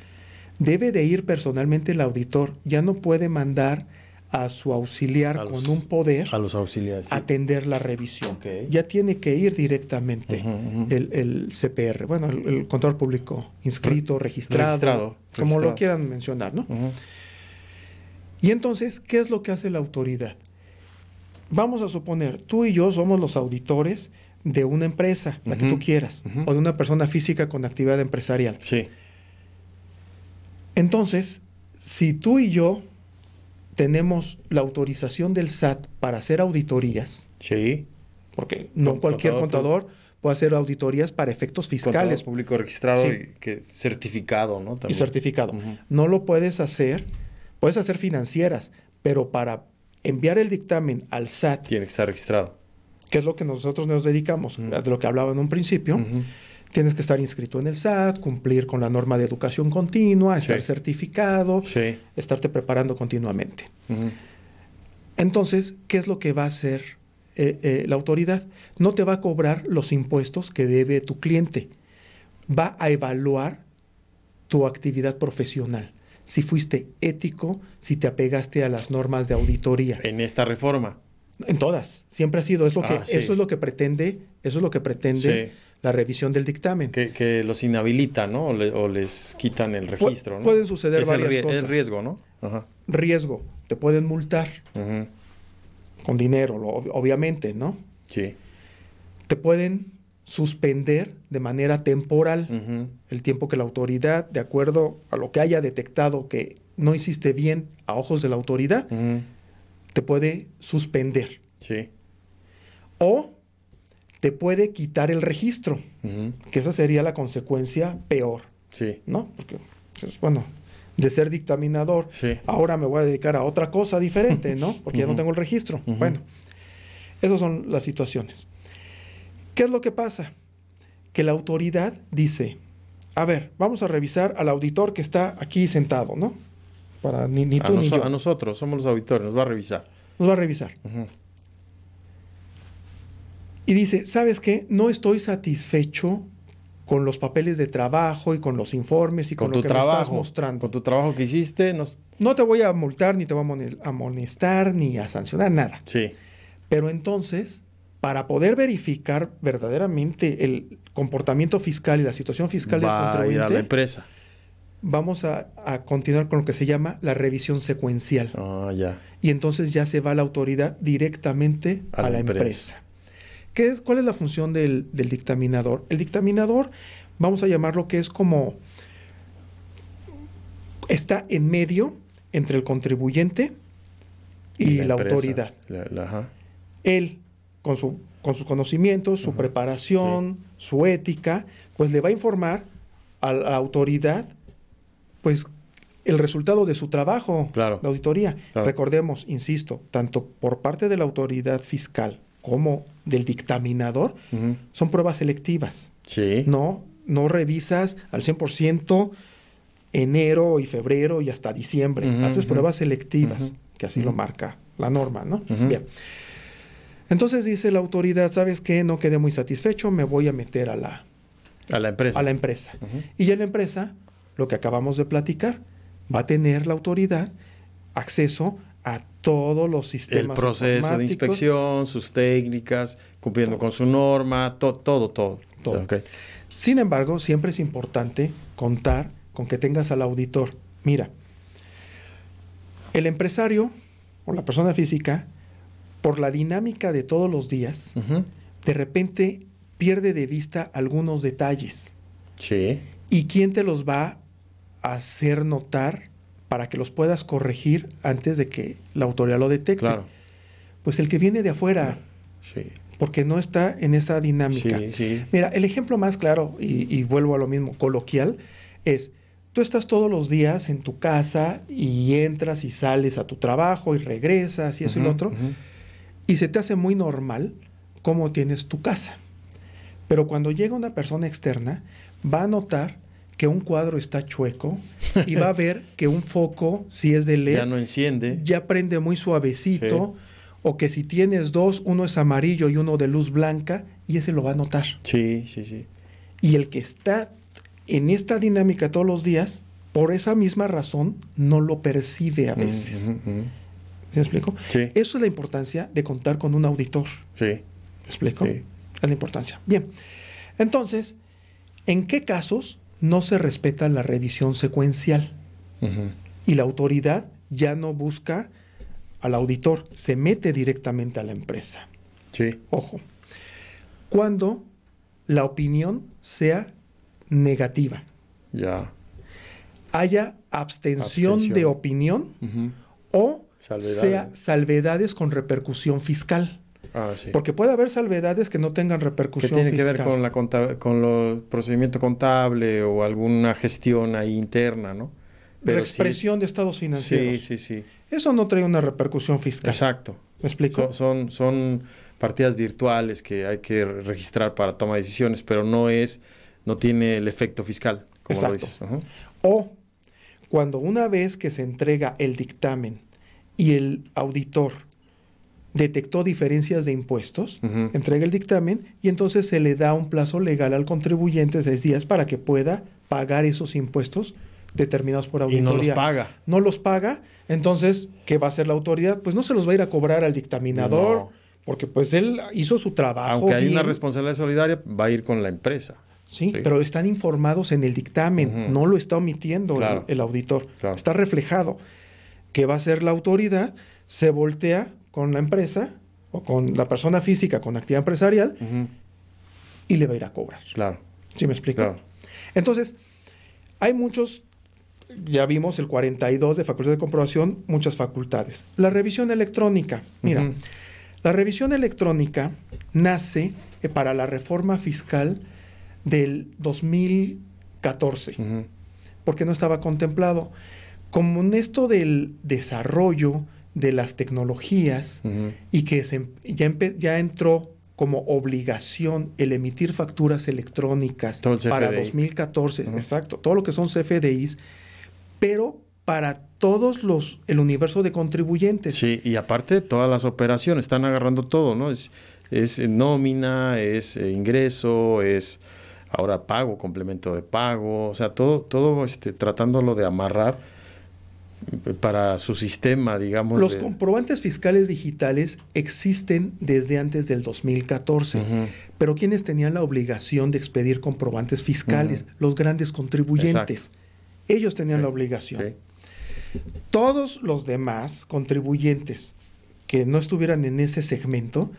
Speaker 2: debe de ir personalmente el auditor. Ya no puede mandar a su auxiliar con un poder
Speaker 1: a los auxiliares
Speaker 2: atender la revisión. Ya tiene que ir directamente El, CPR, bueno, el, control público inscrito, registrado, como lo quieran mencionar, ¿no? Y entonces, ¿qué es lo que hace la autoridad? Vamos a suponer, tú y yo somos los auditores de una empresa, la que tú quieras, o de una persona física con actividad empresarial.
Speaker 1: Sí.
Speaker 2: Entonces, si tú y yo tenemos la autorización del SAT para hacer auditorías.
Speaker 1: Sí.
Speaker 2: Porque no cualquier contador puede hacer auditorías para efectos fiscales.
Speaker 1: público registrado y que certificado, ¿no?
Speaker 2: Y certificado. No lo puedes hacer, puedes hacer financieras, pero para enviar el dictamen al SAT.
Speaker 1: Tiene que estar registrado.
Speaker 2: Que es lo que nosotros nos dedicamos, de lo que hablaba en un principio. Tienes que estar inscrito en el SAT, cumplir con la norma de educación continua, estar certificado, estarte preparando continuamente. Entonces, ¿qué es lo que va a hacer eh, eh, la autoridad? No te va a cobrar los impuestos que debe tu cliente. Va a evaluar tu actividad profesional. Si fuiste ético, si te apegaste a las normas de auditoría.
Speaker 1: En esta reforma.
Speaker 2: En todas. Siempre ha sido. Es lo que, ah, Eso es lo que pretende. Eso es lo que pretende la revisión del dictamen.
Speaker 1: Que, los inhabilita, ¿no? O, les quitan el registro, ¿no?
Speaker 2: Pueden suceder varias cosas.
Speaker 1: Es riesgo, ¿no?
Speaker 2: Riesgo. Te pueden multar. Con dinero, obviamente, ¿no?
Speaker 1: Sí.
Speaker 2: Te pueden suspender de manera temporal el tiempo que la autoridad, de acuerdo a lo que haya detectado que no hiciste bien a ojos de la autoridad, te puede suspender.
Speaker 1: Sí.
Speaker 2: O te puede quitar el registro, que esa sería la consecuencia peor.
Speaker 1: Sí.
Speaker 2: ¿No? Porque, pues, bueno, de ser dictaminador, ahora me voy a dedicar a otra cosa diferente, ¿no? Porque ya no tengo el registro. Bueno, esas son las situaciones. ¿Qué es lo que pasa? Que la autoridad dice, a ver, vamos a revisar al auditor que está aquí sentado, ¿no?
Speaker 1: Para ni, ni tú ni yo. A nosotros, somos los auditores, nos va a revisar.
Speaker 2: Nos va a revisar y dice, ¿sabes qué? No estoy satisfecho con los papeles de trabajo y con los informes y con, lo que trabajo, me estás mostrando.
Speaker 1: Con tu trabajo que hiciste.
Speaker 2: No te voy a multar, ni te voy a amonestar, ni a sancionar, nada.
Speaker 1: Sí.
Speaker 2: Pero entonces, para poder verificar verdaderamente el comportamiento fiscal y la situación fiscal del contribuyente...
Speaker 1: A, ir a la empresa.
Speaker 2: Vamos a, continuar con lo que se llama la revisión secuencial.
Speaker 1: Ah, ya.
Speaker 2: Y entonces ya se va la autoridad directamente a, la, empresa. ¿Cuál es la función del, dictaminador? El dictaminador, vamos a llamarlo que es como, está en medio entre el contribuyente y, la, autoridad. Él, con, su, con sus conocimientos, su preparación, su ética, pues le va a informar a la autoridad, pues el resultado de su trabajo,
Speaker 1: la
Speaker 2: auditoría. Recordemos, insisto, tanto por parte de la autoridad fiscal como del dictaminador, son pruebas selectivas.
Speaker 1: Sí.
Speaker 2: No, no revisas al 100% enero y febrero y hasta diciembre. Haces pruebas selectivas. que así lo marca la norma, ¿no? Bien. Entonces dice la autoridad, ¿sabes qué? No quedé muy satisfecho, me voy a meter a la,
Speaker 1: a la empresa.
Speaker 2: A la empresa. Y ya la empresa, lo que acabamos de platicar, va a tener la autoridad acceso a todos los sistemas.
Speaker 1: El proceso de inspección, sus técnicas, cumpliendo con su norma, todo, todo, todo.
Speaker 2: Sin embargo, siempre es importante contar con que tengas al auditor. Mira, el empresario o la persona física, por la dinámica de todos los días, de repente pierde de vista algunos detalles.
Speaker 1: Sí.
Speaker 2: ¿Y quién te los va a hacer notar para que los puedas corregir antes de que la autoridad lo detecte? Claro. Pues el que viene de afuera. Sí. Porque no está en esa dinámica. Sí, sí. Mira, el ejemplo más claro, y, vuelvo a lo mismo, coloquial, es, tú estás todos los días en tu casa y entras y sales a tu trabajo y regresas y eso y lo otro, y se te hace muy normal cómo tienes tu casa. Pero cuando llega una persona externa, va a notar que un cuadro está chueco y va a ver que un foco, si es de LED,
Speaker 1: ya no enciende,
Speaker 2: ya prende muy suavecito, o que si tienes dos, uno es amarillo y uno de luz blanca, y ese lo va a notar.
Speaker 1: Sí, sí, sí.
Speaker 2: Y el que está en esta dinámica todos los días, por esa misma razón, no lo percibe a veces. ¿Me explico? Sí. Eso es la importancia de contar con un auditor.
Speaker 1: Sí.
Speaker 2: ¿Me explico? Sí. Es la importancia. Bien. Entonces, ¿en qué casos no se respeta la revisión secuencial? Y la autoridad ya no busca al auditor, se mete directamente a la empresa.
Speaker 1: Sí.
Speaker 2: Ojo. Cuando la opinión sea negativa.
Speaker 1: Ya.
Speaker 2: Haya abstención, de opinión o sea salvedades con repercusión fiscal.
Speaker 1: Ah, sí.
Speaker 2: Porque puede haber salvedades que no tengan repercusión
Speaker 1: que tiene que ver con la con los procedimiento contable o alguna gestión ahí interna, ¿no?
Speaker 2: Pero expresión de estados financieros.
Speaker 1: Sí, sí, sí.
Speaker 2: Eso no trae una repercusión fiscal.
Speaker 1: Exacto.
Speaker 2: ¿Me explico?
Speaker 1: Son, son, partidas virtuales que hay que registrar para toma de decisiones, pero no es, no tiene el efecto fiscal, como Exacto. lo dices.
Speaker 2: O cuando una vez que se entrega el dictamen y el auditor detectó diferencias de impuestos, entrega el dictamen y entonces se le da un plazo legal al contribuyente de seis días para que pueda pagar esos impuestos determinados por auditoría.
Speaker 1: Y no los paga.
Speaker 2: No los paga, entonces, ¿qué va a hacer la autoridad? Pues no se los va a ir a cobrar al dictaminador, porque pues él hizo su trabajo.
Speaker 1: Aunque hay una responsabilidad solidaria, va a ir con la empresa.
Speaker 2: Sí, pero están informados en el dictamen, no lo está omitiendo el, auditor, está reflejado. ¿Qué va a hacer la autoridad? Se voltea con la empresa o con la persona física con actividad empresarial y le va a ir a cobrar.
Speaker 1: Claro.
Speaker 2: ¿Sí me explico? Entonces, hay muchos, ya vimos el 42 de facultad de comprobación, muchas facultades. La revisión electrónica, mira, la revisión electrónica nace eh, para la reforma fiscal del 2014, porque no estaba contemplado. Como en esto del desarrollo de las tecnologías y que se, ya, ya entró como obligación el emitir facturas electrónicas para 2014, exacto, todo lo que son CFDIs, pero para todos los el universo de contribuyentes.
Speaker 1: Sí, y aparte todas las operaciones están agarrando todo, ¿no? Es, es nómina, es eh, ingreso, es ahora pago, complemento de pago, o sea, todo todo este tratándolo de amarrar para su sistema, digamos.
Speaker 2: Los comprobantes fiscales digitales existen desde antes del 2014, pero quienes tenían la obligación de expedir comprobantes fiscales? Los grandes contribuyentes. Ellos tenían la obligación. Todos los demás contribuyentes que no estuvieran en ese segmento,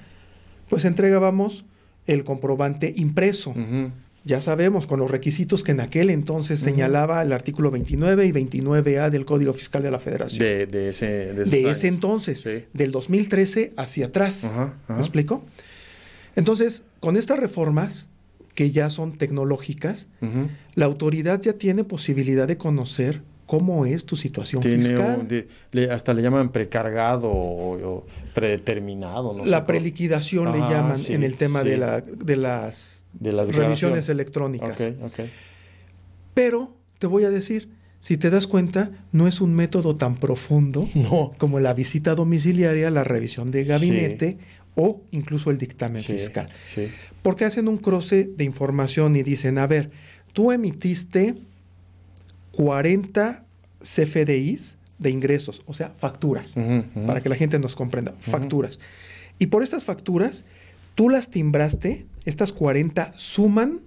Speaker 2: pues entregábamos el comprobante impreso ya sabemos, con los requisitos que en aquel entonces señalaba el artículo 29 y 29A del Código Fiscal de la Federación.
Speaker 1: De, ese,
Speaker 2: de, ese entonces, del 2013 hacia atrás. ¿Me explico? Entonces, con estas reformas, que ya son tecnológicas, la autoridad ya tiene posibilidad de conocer cómo es tu situación fiscal.
Speaker 1: hasta le llaman precargado o, predeterminado. No
Speaker 2: la preliquidación le llaman en el tema de, la, de, las, revisiones electrónicas. Pero te voy a decir, si te das cuenta, no es un método tan profundo como la visita domiciliaria, la revisión de gabinete o incluso el dictamen fiscal. Porque hacen un cruce de información y dicen, a ver, tú emitiste 40 CFDIs de ingresos, o sea, facturas, para que la gente nos comprenda, facturas. Y por estas facturas, tú las timbraste, estas 40 suman...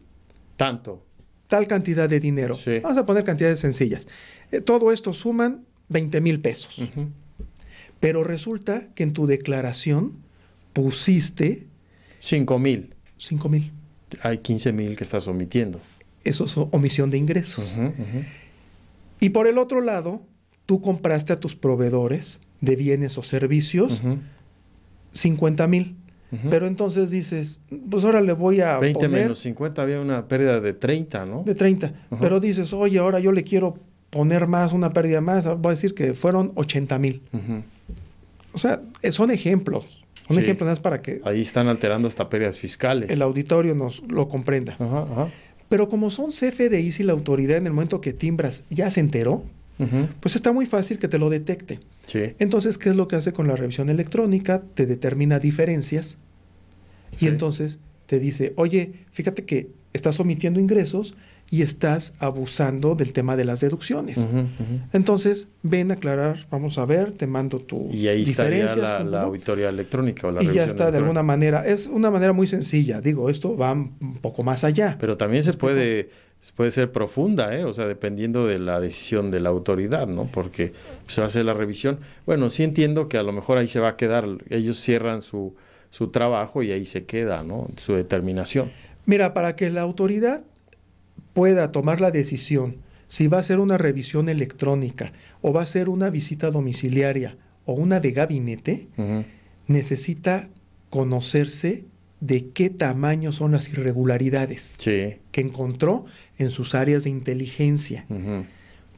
Speaker 1: Tanto
Speaker 2: tal cantidad de dinero. Vamos a poner cantidades sencillas. Eh, todo esto suman 20 mil pesos. Pero resulta que en tu declaración pusiste...
Speaker 1: 5 mil.
Speaker 2: 5 mil.
Speaker 1: Hay 15 mil que estás omitiendo.
Speaker 2: Eso es omisión de ingresos. Y por el otro lado, tú compraste a tus proveedores de bienes o servicios 50 mil. Pero entonces dices, pues ahora le voy a
Speaker 1: 20 menos 50 había una pérdida de 30, ¿no?
Speaker 2: De 30. Pero dices, oye, ahora yo le quiero poner más, una pérdida más. Voy a decir que fueron 80 mil. O sea, eh, son ejemplos. Son ejemplos nada más para que...
Speaker 1: Ahí están alterando hasta pérdidas fiscales.
Speaker 2: El auditorio nos lo comprenda. Pero como son CFDIs y la autoridad en el momento que timbras ya se enteró, pues está muy fácil que te lo detecte. Entonces, ¿qué es lo que hace con la revisión electrónica? Te determina diferencias y entonces te dice, oye, fíjate que estás omitiendo ingresos y estás abusando del tema de las deducciones. Entonces, ven a aclarar, vamos a ver, te mando tu
Speaker 1: Y ahí estaría la, la, auditoría electrónica o la
Speaker 2: Y ya está de alguna manera. Es una manera muy sencilla. Digo, esto va un poco más allá.
Speaker 1: Pero también se puede puede ser profunda, ¿eh? o sea, dependiendo de la decisión de la autoridad, ¿no? Porque se va a hacer la revisión. Bueno, sí entiendo que a lo mejor ahí se va a quedar, ellos cierran su, su trabajo y ahí se queda, ¿no? Su determinación.
Speaker 2: Mira, para que la autoridad pueda tomar la decisión si va a ser una revisión electrónica o va a ser una visita domiciliaria o una de gabinete, necesita conocerse de qué tamaño son las irregularidades que encontró en sus áreas de inteligencia.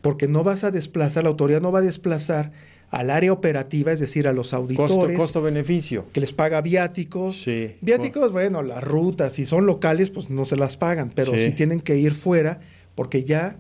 Speaker 2: Porque no vas a desplazar, la autoridad no va a desplazar al área operativa, es decir, a los auditores.
Speaker 1: Costo-beneficio.
Speaker 2: que les paga viáticos. Viáticos, bueno, las rutas, si son locales, pues no se las pagan, pero si tienen que ir fuera, porque ya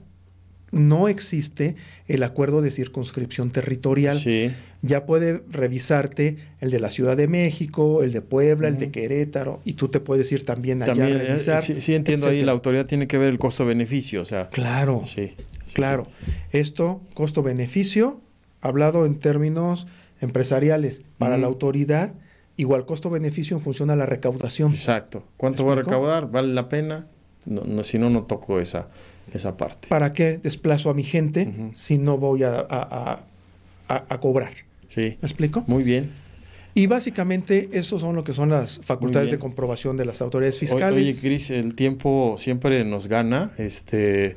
Speaker 2: no existe el acuerdo de circunscripción territorial.
Speaker 1: Sí.
Speaker 2: Ya puede revisarte el de la Ciudad de México, el de Puebla, el de Querétaro, y tú te puedes ir también allá a eh, revisar.
Speaker 1: sí, entiendo ahí, la autoridad tiene que ver el costo-beneficio, o sea.
Speaker 2: Claro, sí, claro. Esto, costo-beneficio, hablado en términos empresariales, para la autoridad, igual costo-beneficio en función a la recaudación.
Speaker 1: Exacto. ¿Cuánto va a recaudar? ¿Vale la pena? No, si no, no toco esa, esa parte.
Speaker 2: ¿Para qué desplazo a mi gente si no voy a, a, cobrar?
Speaker 1: Sí.
Speaker 2: ¿Me explico?
Speaker 1: Muy bien.
Speaker 2: Y básicamente eso son lo que son las facultades de comprobación de las autoridades fiscales.
Speaker 1: Oye, Cris, el tiempo siempre nos gana, este,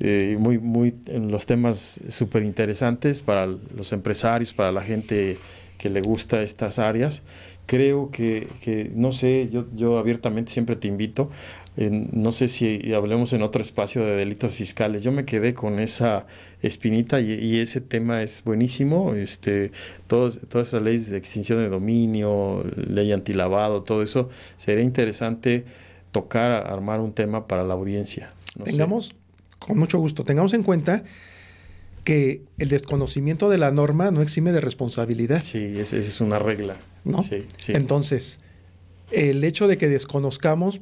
Speaker 1: eh, muy, muy en los temas súper interesantes para los empresarios, para la gente que le gusta estas áreas. Creo que, que no sé, yo, yo abiertamente siempre te invito no sé si hablemos en otro espacio de delitos fiscales. Yo me quedé con esa espinita y, ese tema es buenísimo. Este, todos, todas esas leyes de extinción de dominio, ley antilavado, todo eso, sería interesante tocar, armar un tema para la audiencia.
Speaker 2: tengamos, con mucho gusto, tengamos en cuenta que el desconocimiento de la norma no exime de responsabilidad.
Speaker 1: Sí, esa es una regla.
Speaker 2: ¿No? Sí, sí. Entonces, el hecho de que desconozcamos,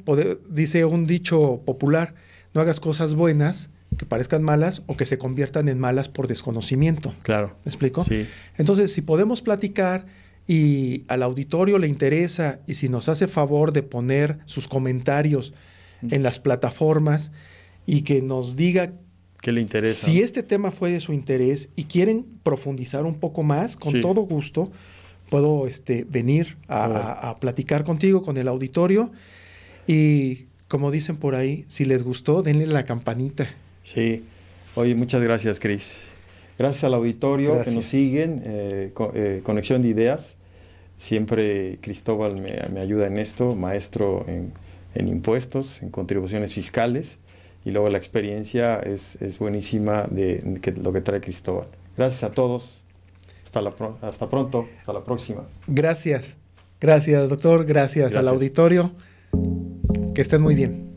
Speaker 2: dice un dicho popular, no hagas cosas buenas que parezcan malas o que se conviertan en malas por desconocimiento.
Speaker 1: Claro.
Speaker 2: ¿Me explico?
Speaker 1: Sí.
Speaker 2: Entonces, si podemos platicar y al auditorio le interesa y si nos hace favor de poner sus comentarios en las plataformas y que nos diga
Speaker 1: que le interesa.
Speaker 2: Si este tema fue de su interés y quieren profundizar un poco más, con todo gusto, puedo este, venir a, platicar contigo, con el auditorio. Y como dicen por ahí, si les gustó, denle la campanita.
Speaker 1: Sí. Oye, muchas gracias, Cris. Gracias al auditorio que nos siguen, eh, eh, Conexión de Ideas. Siempre Cristóbal me, ayuda en esto, maestro en, impuestos, en contribuciones fiscales. Y luego la experiencia es, buenísima de, de lo que trae Cristóbal. Gracias a todos. Hasta, la, hasta pronto, hasta la próxima.
Speaker 2: Gracias, gracias doctor, gracias, al auditorio. Que estén muy bien.